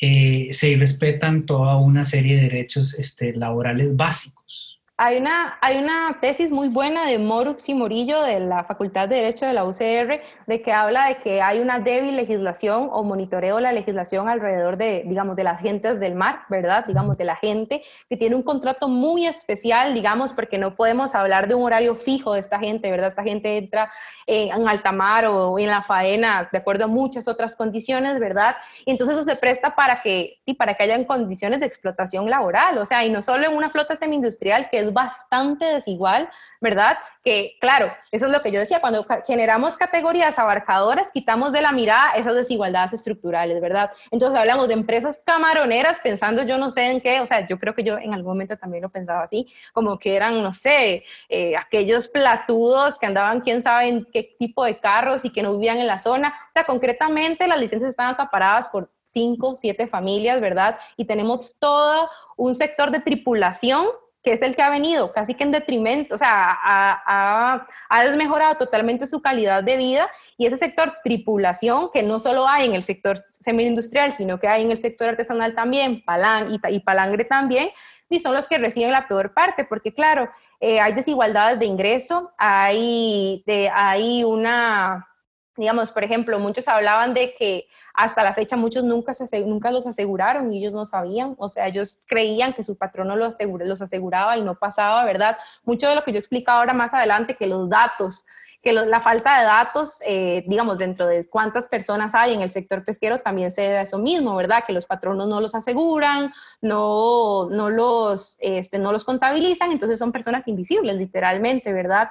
eh, se respetan toda una serie de derechos este, laborales básicos. Hay una, hay una tesis muy buena de Morux y Morillo de la Facultad de Derecho de la UCR de que habla de que hay una débil legislación o monitoreo de la legislación alrededor de, digamos, de las gentes del mar, ¿verdad? Digamos, de la gente que tiene un contrato muy especial, digamos, porque no podemos hablar de un horario fijo de esta gente, ¿verdad? Esta gente entra en, alta mar o en la faena de acuerdo a muchas otras condiciones, ¿verdad? Y entonces eso se presta para que, y para que hayan condiciones de explotación laboral, o sea, y no solo en una flota semi-industrial que es bastante desigual, ¿verdad? Que claro, eso es lo que yo decía, cuando generamos categorías abarcadoras, quitamos de la mirada esas desigualdades estructurales, ¿verdad? Entonces hablamos de empresas camaroneras pensando yo no sé en qué, o sea, yo creo que yo en algún momento también lo pensaba así, como que eran, no sé, eh, aquellos platudos que andaban quién sabe en qué tipo de carros y que no vivían en la zona. O sea, concretamente las licencias estaban acaparadas por cinco, siete familias, ¿verdad? Y tenemos todo un sector de tripulación que es el que ha venido casi que en detrimento, o sea, ha, ha, desmejorado totalmente su calidad de vida y ese sector tripulación, que no solo hay en el sector semi-industrial, sino que hay en el sector artesanal también, palang y, y palangre también, y son los que reciben la peor parte, porque claro, eh, hay desigualdades de ingreso, hay, de, hay una, digamos, por ejemplo, muchos hablaban de que hasta la fecha muchos nunca, se, nunca los aseguraron y ellos no sabían, o sea, ellos creían que su patrono los, los aseguraba y no pasaba, ¿verdad? Mucho de lo que yo explico ahora más adelante, que los datos, que la falta de datos, eh, digamos, dentro de cuántas personas hay en el sector pesquero también se debe a eso mismo, ¿verdad? Que los patronos no los aseguran, no, no, los, este, no los contabilizan, entonces son personas invisibles, literalmente, ¿verdad?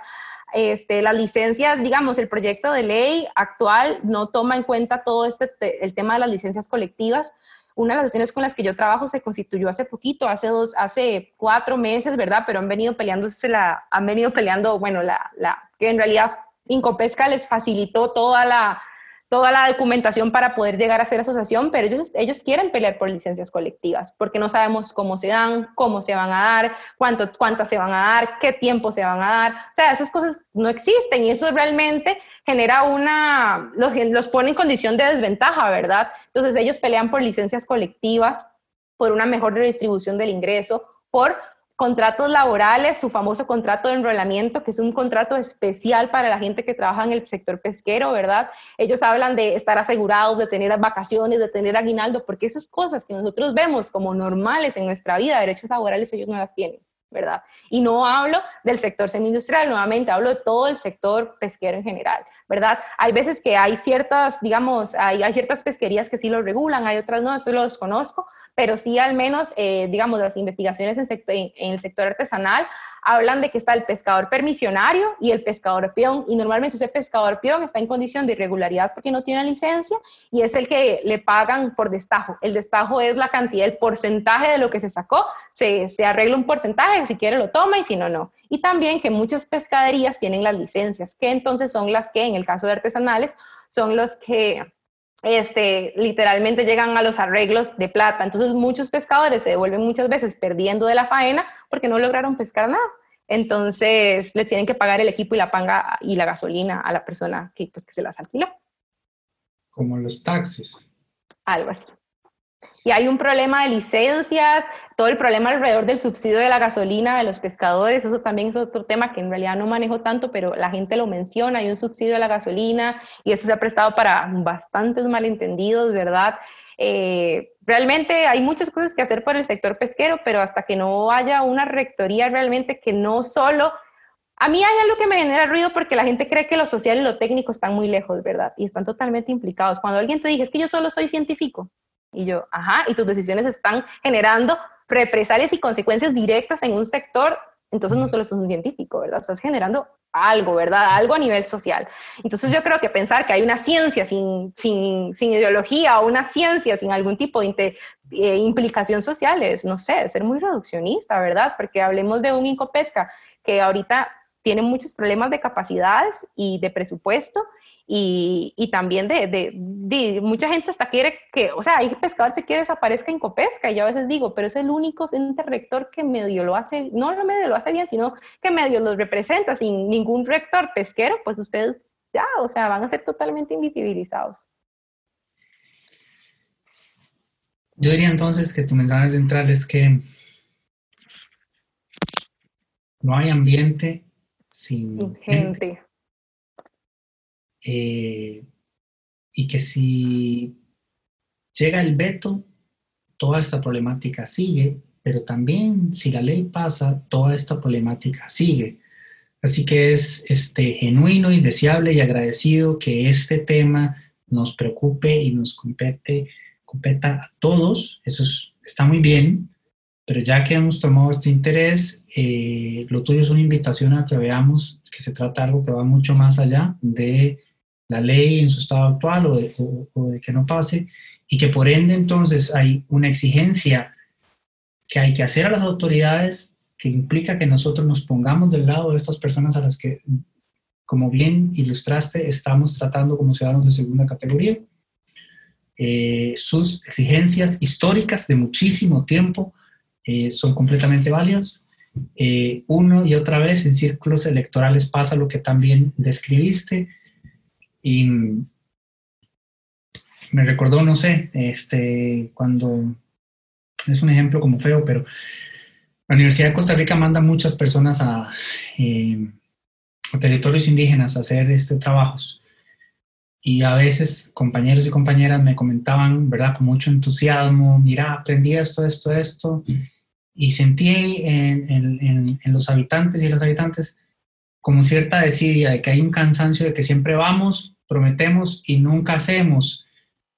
Este, las licencias, digamos, el proyecto de ley actual no toma en cuenta todo este, el tema de las licencias colectivas. Una de las cuestiones con las que yo trabajo se constituyó hace poquito, hace dos, hace cuatro meses, ¿verdad? Pero han venido peleándose la, han venido peleando, bueno, la, la, que en realidad Incopesca les facilitó toda la, toda la documentación para poder llegar a ser asociación, pero ellos, ellos quieren pelear por licencias colectivas, porque no sabemos cómo se dan, cómo se van a dar, cuánto, cuántas se van a dar, qué tiempo se van a dar. O sea, esas cosas no existen y eso realmente genera una, los, los pone en condición de desventaja, ¿verdad? Entonces ellos pelean por licencias colectivas, por una mejor redistribución del ingreso, por contratos laborales, su famoso contrato de enrolamiento, que es un contrato especial para la gente que trabaja en el sector pesquero, ¿verdad? Ellos hablan de estar asegurados, de tener vacaciones, de tener aguinaldo, porque esas cosas que nosotros vemos como normales en nuestra vida, derechos laborales, ellos no las tienen. ¿verdad? Y no hablo del sector semi-industrial, nuevamente hablo de todo el sector pesquero en general, ¿verdad? Hay veces que hay ciertas, digamos, hay, hay, ciertas pesquerías que sí lo regulan, hay otras no, eso lo desconozco, pero sí al menos, eh, digamos, las investigaciones en, el sector artesanal hablan de que está el pescador permisionario y el pescador peón, y normalmente ese pescador peón está en condición de irregularidad porque no tiene licencia y es el que le pagan por destajo. El destajo es la cantidad, el porcentaje de lo que se sacó, se, se arregla un porcentaje, si quiere lo toma y si no, no. Y también que muchas pescaderías tienen las licencias, que entonces son las que, en el caso de artesanales, son los que este, literalmente llegan a los arreglos de plata. Entonces muchos pescadores se devuelven muchas veces perdiendo de la faena porque no lograron pescar nada. Entonces le tienen que pagar el equipo y la panga y la gasolina a la persona que, pues, que se las alquiló. Como los taxis. Algo así. Y hay un problema de licencias, todo el problema alrededor del subsidio de la gasolina de los pescadores, eso también es otro tema que en realidad no manejo tanto, pero la gente lo menciona, hay un subsidio de la gasolina y eso se ha prestado para bastantes malentendidos, ¿verdad? Eh, realmente hay muchas cosas que hacer por el sector pesquero, pero hasta que no haya una rectoría realmente que no solo... A mí hay algo que me genera ruido porque la gente cree que lo social y lo técnico están muy lejos, ¿verdad? Y están totalmente implicados. Cuando alguien te dice, es que yo solo soy científico, y yo, ajá, y tus decisiones están generando represalias y consecuencias directas en un sector, entonces no solo sos un científico, ¿verdad? Estás generando algo, ¿verdad? Algo a nivel social. Entonces yo creo que pensar que hay una ciencia sin, sin, sin ideología o una ciencia sin algún tipo de eh, implicación social es, no sé, ser muy reduccionista, ¿verdad? Porque hablemos de un Incopesca que ahorita tiene muchos problemas de capacidades y de presupuesto y, y también de, de, mucha gente hasta quiere que, o sea, hay pescador se quiere desaparezca en Copesca, y yo a veces digo, pero es el único ente rector que medio lo hace, no lo medio lo hace bien, sino que medio los representa, sin ningún rector pesquero, pues ustedes ya, o sea, van a ser totalmente invisibilizados. Yo diría entonces que tu mensaje central es que no hay ambiente sin, gente. Eh, y que si llega el veto, toda esta problemática sigue, pero también si la ley pasa, toda esta problemática sigue. Así que es este, genuino y deseable y agradecido que este tema nos preocupe y nos compete, competa a todos. Eso está muy bien, pero ya que hemos tomado este interés, eh, lo tuyo es una invitación a que veamos que se trata de algo que va mucho más allá de la ley en su estado actual o de, que no pase, y que por ende entonces hay una exigencia que hay que hacer a las autoridades que implica que nosotros nos pongamos del lado de estas personas a las que, como bien ilustraste, estamos tratando como ciudadanos de segunda categoría. Eh, sus exigencias históricas de muchísimo tiempo eh, son completamente válidas. Eh, uno y otra vez en círculos electorales pasa lo que también describiste. Y me recordó, no sé, este, cuando, es un ejemplo como feo, pero la Universidad de Costa Rica manda muchas personas a, eh, territorios indígenas a hacer este, trabajos. Y a veces compañeros y compañeras me comentaban, ¿verdad? Con mucho entusiasmo, mira, aprendí esto, esto, esto. Y sentí en, en, en los habitantes y las habitantes como cierta desidia de que hay un cansancio de que siempre vamos, prometemos y nunca hacemos,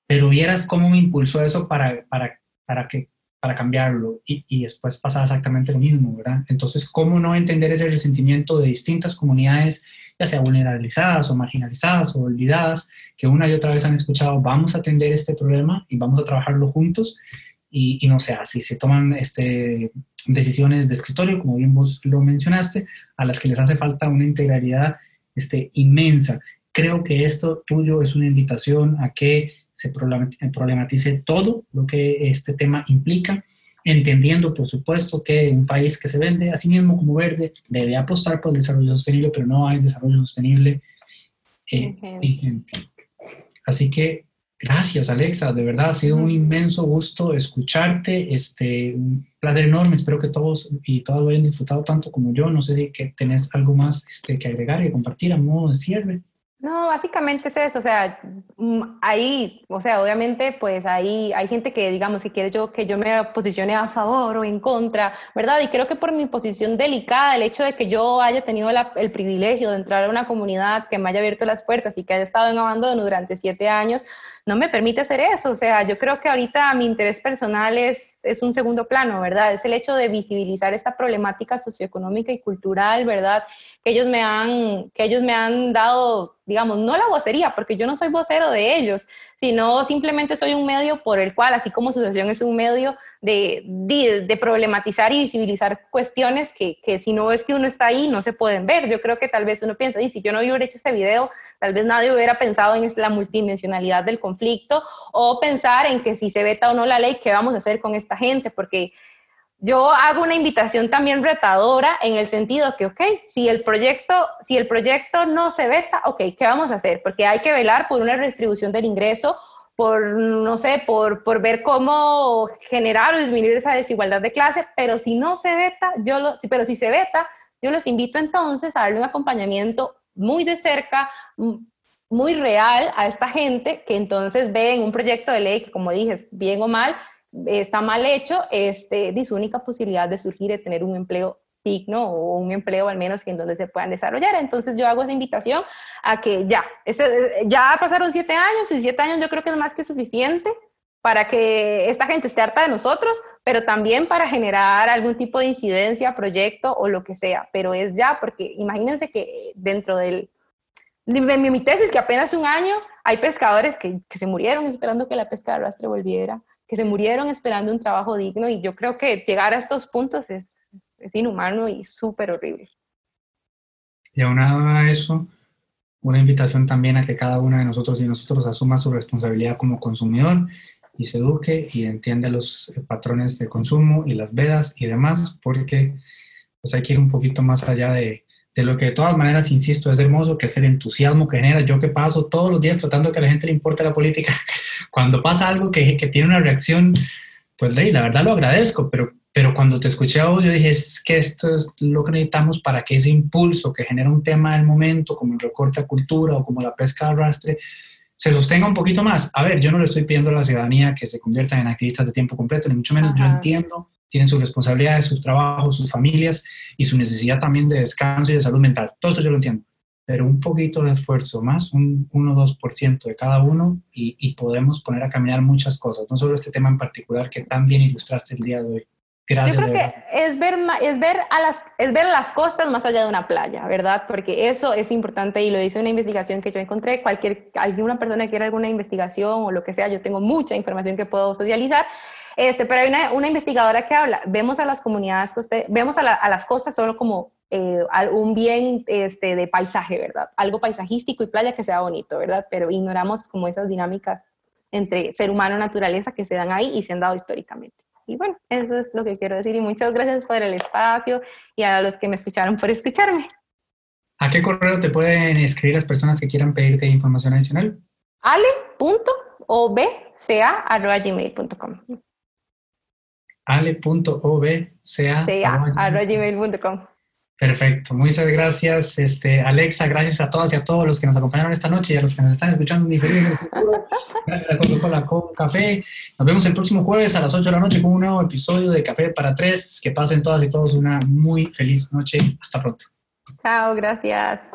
pero vieras cómo me impulsó eso para, para, para, que, para cambiarlo y, y después pasa exactamente lo mismo, ¿verdad? Entonces, ¿cómo no entender ese resentimiento de distintas comunidades, ya sea vulnerabilizadas o marginalizadas o olvidadas, que una y otra vez han escuchado, vamos a atender este problema y vamos a trabajarlo juntos? Y, y, no sé, así se toman este, decisiones de escritorio, como bien vos lo mencionaste, a las que les hace falta una integralidad este, inmensa creo que esto tuyo es una invitación a que se problematice todo lo que este tema implica, entendiendo, por supuesto, que un país que se vende a sí mismo como verde debe apostar por el desarrollo sostenible, pero no hay desarrollo sostenible. Eh, así que gracias, Alexa, de verdad ha sido un inmenso gusto escucharte, este, un placer enorme, espero que todos y todas lo hayan disfrutado tanto como yo, no sé si que tenés algo más este, que agregar y compartir a modo de cierre. No, básicamente es eso, o sea, mm, ahí, o sea, obviamente, pues ahí hay gente que, digamos, si quiere yo que yo me posicione a favor o en contra, ¿verdad? Y creo que por mi posición delicada, el hecho de que yo haya tenido el privilegio de entrar a una comunidad que me haya abierto las puertas y que haya estado en abandono durante siete años, no me permite hacer eso. O sea, yo creo que ahorita mi interés personal es, es un segundo plano, ¿verdad? Es el hecho de visibilizar esta problemática socioeconómica y cultural, ¿verdad? Que ellos me han, que ellos me han dado, digamos, no la vocería, porque yo no soy vocero de ellos, sino simplemente soy un medio por el cual, así como asociación es un medio de, de, problematizar y visibilizar cuestiones que, que, si no es que uno está ahí, no se pueden ver. Yo creo que tal vez uno piensa, y si yo no hubiera hecho ese video, tal vez nadie hubiera pensado en la multidimensionalidad del conflicto o pensar en que si se veta o no la ley, ¿qué vamos a hacer con esta gente? Porque yo hago una invitación también retadora en el sentido que, ok, si el proyecto, si el proyecto no se veta, ok, ¿qué vamos a hacer? Porque hay que velar por una redistribución del ingreso, por, no sé, por, ver cómo generar o disminuir esa desigualdad de clase, pero si no se veta, yo lo, pero si se veta, yo los invito entonces a darle un acompañamiento muy de cerca, muy real a esta gente que entonces ve en un proyecto de ley que, como dije, bien o mal, está mal hecho, este, es su única posibilidad de surgir, de tener un empleo digno o un empleo al menos en donde se puedan desarrollar. Entonces yo hago esa invitación a que ya, ese, ya pasaron siete años y siete años yo creo que es más que suficiente para que esta gente esté harta de nosotros, pero también para generar algún tipo de incidencia, proyecto o lo que sea. Pero es ya, porque imagínense que dentro del mi, mi tesis, que apenas un año hay pescadores que, que, se murieron esperando que la pesca de arrastre volviera, que se murieron esperando un trabajo digno y yo creo que llegar a estos puntos es, es inhumano y súper horrible. Y aunado a eso, una invitación también a que cada uno de nosotros y nosotros asuma su responsabilidad como consumidor y se eduque y entienda los patrones de consumo y las vedas y demás, porque pues hay que ir un poquito más allá de, de lo que de todas maneras, insisto, es hermoso, que es el entusiasmo que genera. Yo que paso todos los días tratando que a la gente le importe la política, [LAUGHS] cuando pasa algo que, que tiene una reacción, pues de la verdad lo agradezco, pero, pero cuando te escuché a vos, yo dije, es que esto es lo que necesitamos para que ese impulso que genera un tema del momento, como el recorte a cultura o como la pesca de arrastre, se sostenga un poquito más. A ver, yo no le estoy pidiendo a la ciudadanía que se convierta en activistas de tiempo completo, ni mucho menos. Yo entiendo tienen sus responsabilidades, sus trabajos, sus familias y su necesidad también de descanso y de salud mental. Todo eso yo lo entiendo, pero un poquito de esfuerzo más, un 1-2% de cada uno y, y, podemos poner a caminar muchas cosas, no solo este tema en particular que tan bien ilustraste el día de hoy. Gracias. Yo creo que es ver, es, ver a las, es ver las costas más allá de una playa, ¿verdad? Porque eso es importante y lo dice una investigación que yo encontré. Cualquier, alguna persona que quiera alguna investigación o lo que sea, yo tengo mucha información que puedo socializar este, pero hay una, una, investigadora que habla, vemos a las comunidades, vemos a, a, las costas solo como eh, un bien este, de paisaje, ¿verdad? Algo paisajístico y playa que sea bonito, ¿verdad? Pero ignoramos como esas dinámicas entre ser humano y naturaleza que se dan ahí y se han dado históricamente. Y bueno, eso es lo que quiero decir y muchas gracias por el espacio y a los que me escucharon por escucharme. ¿A qué correo te pueden escribir las personas que quieran pedirte información adicional? ale.obca.gmail.com ale.obca.gmail.com. Perfecto, muchas gracias, este, Alexa. Gracias a todas y a todos los que nos acompañaron esta noche y a los que nos están escuchando en diferido. Gracias a Coca-Cola Café. Nos vemos el próximo jueves a las 8 de la noche con un nuevo episodio de Café para Tres. Que pasen todas y todos una muy feliz noche. Hasta pronto. Chao, gracias.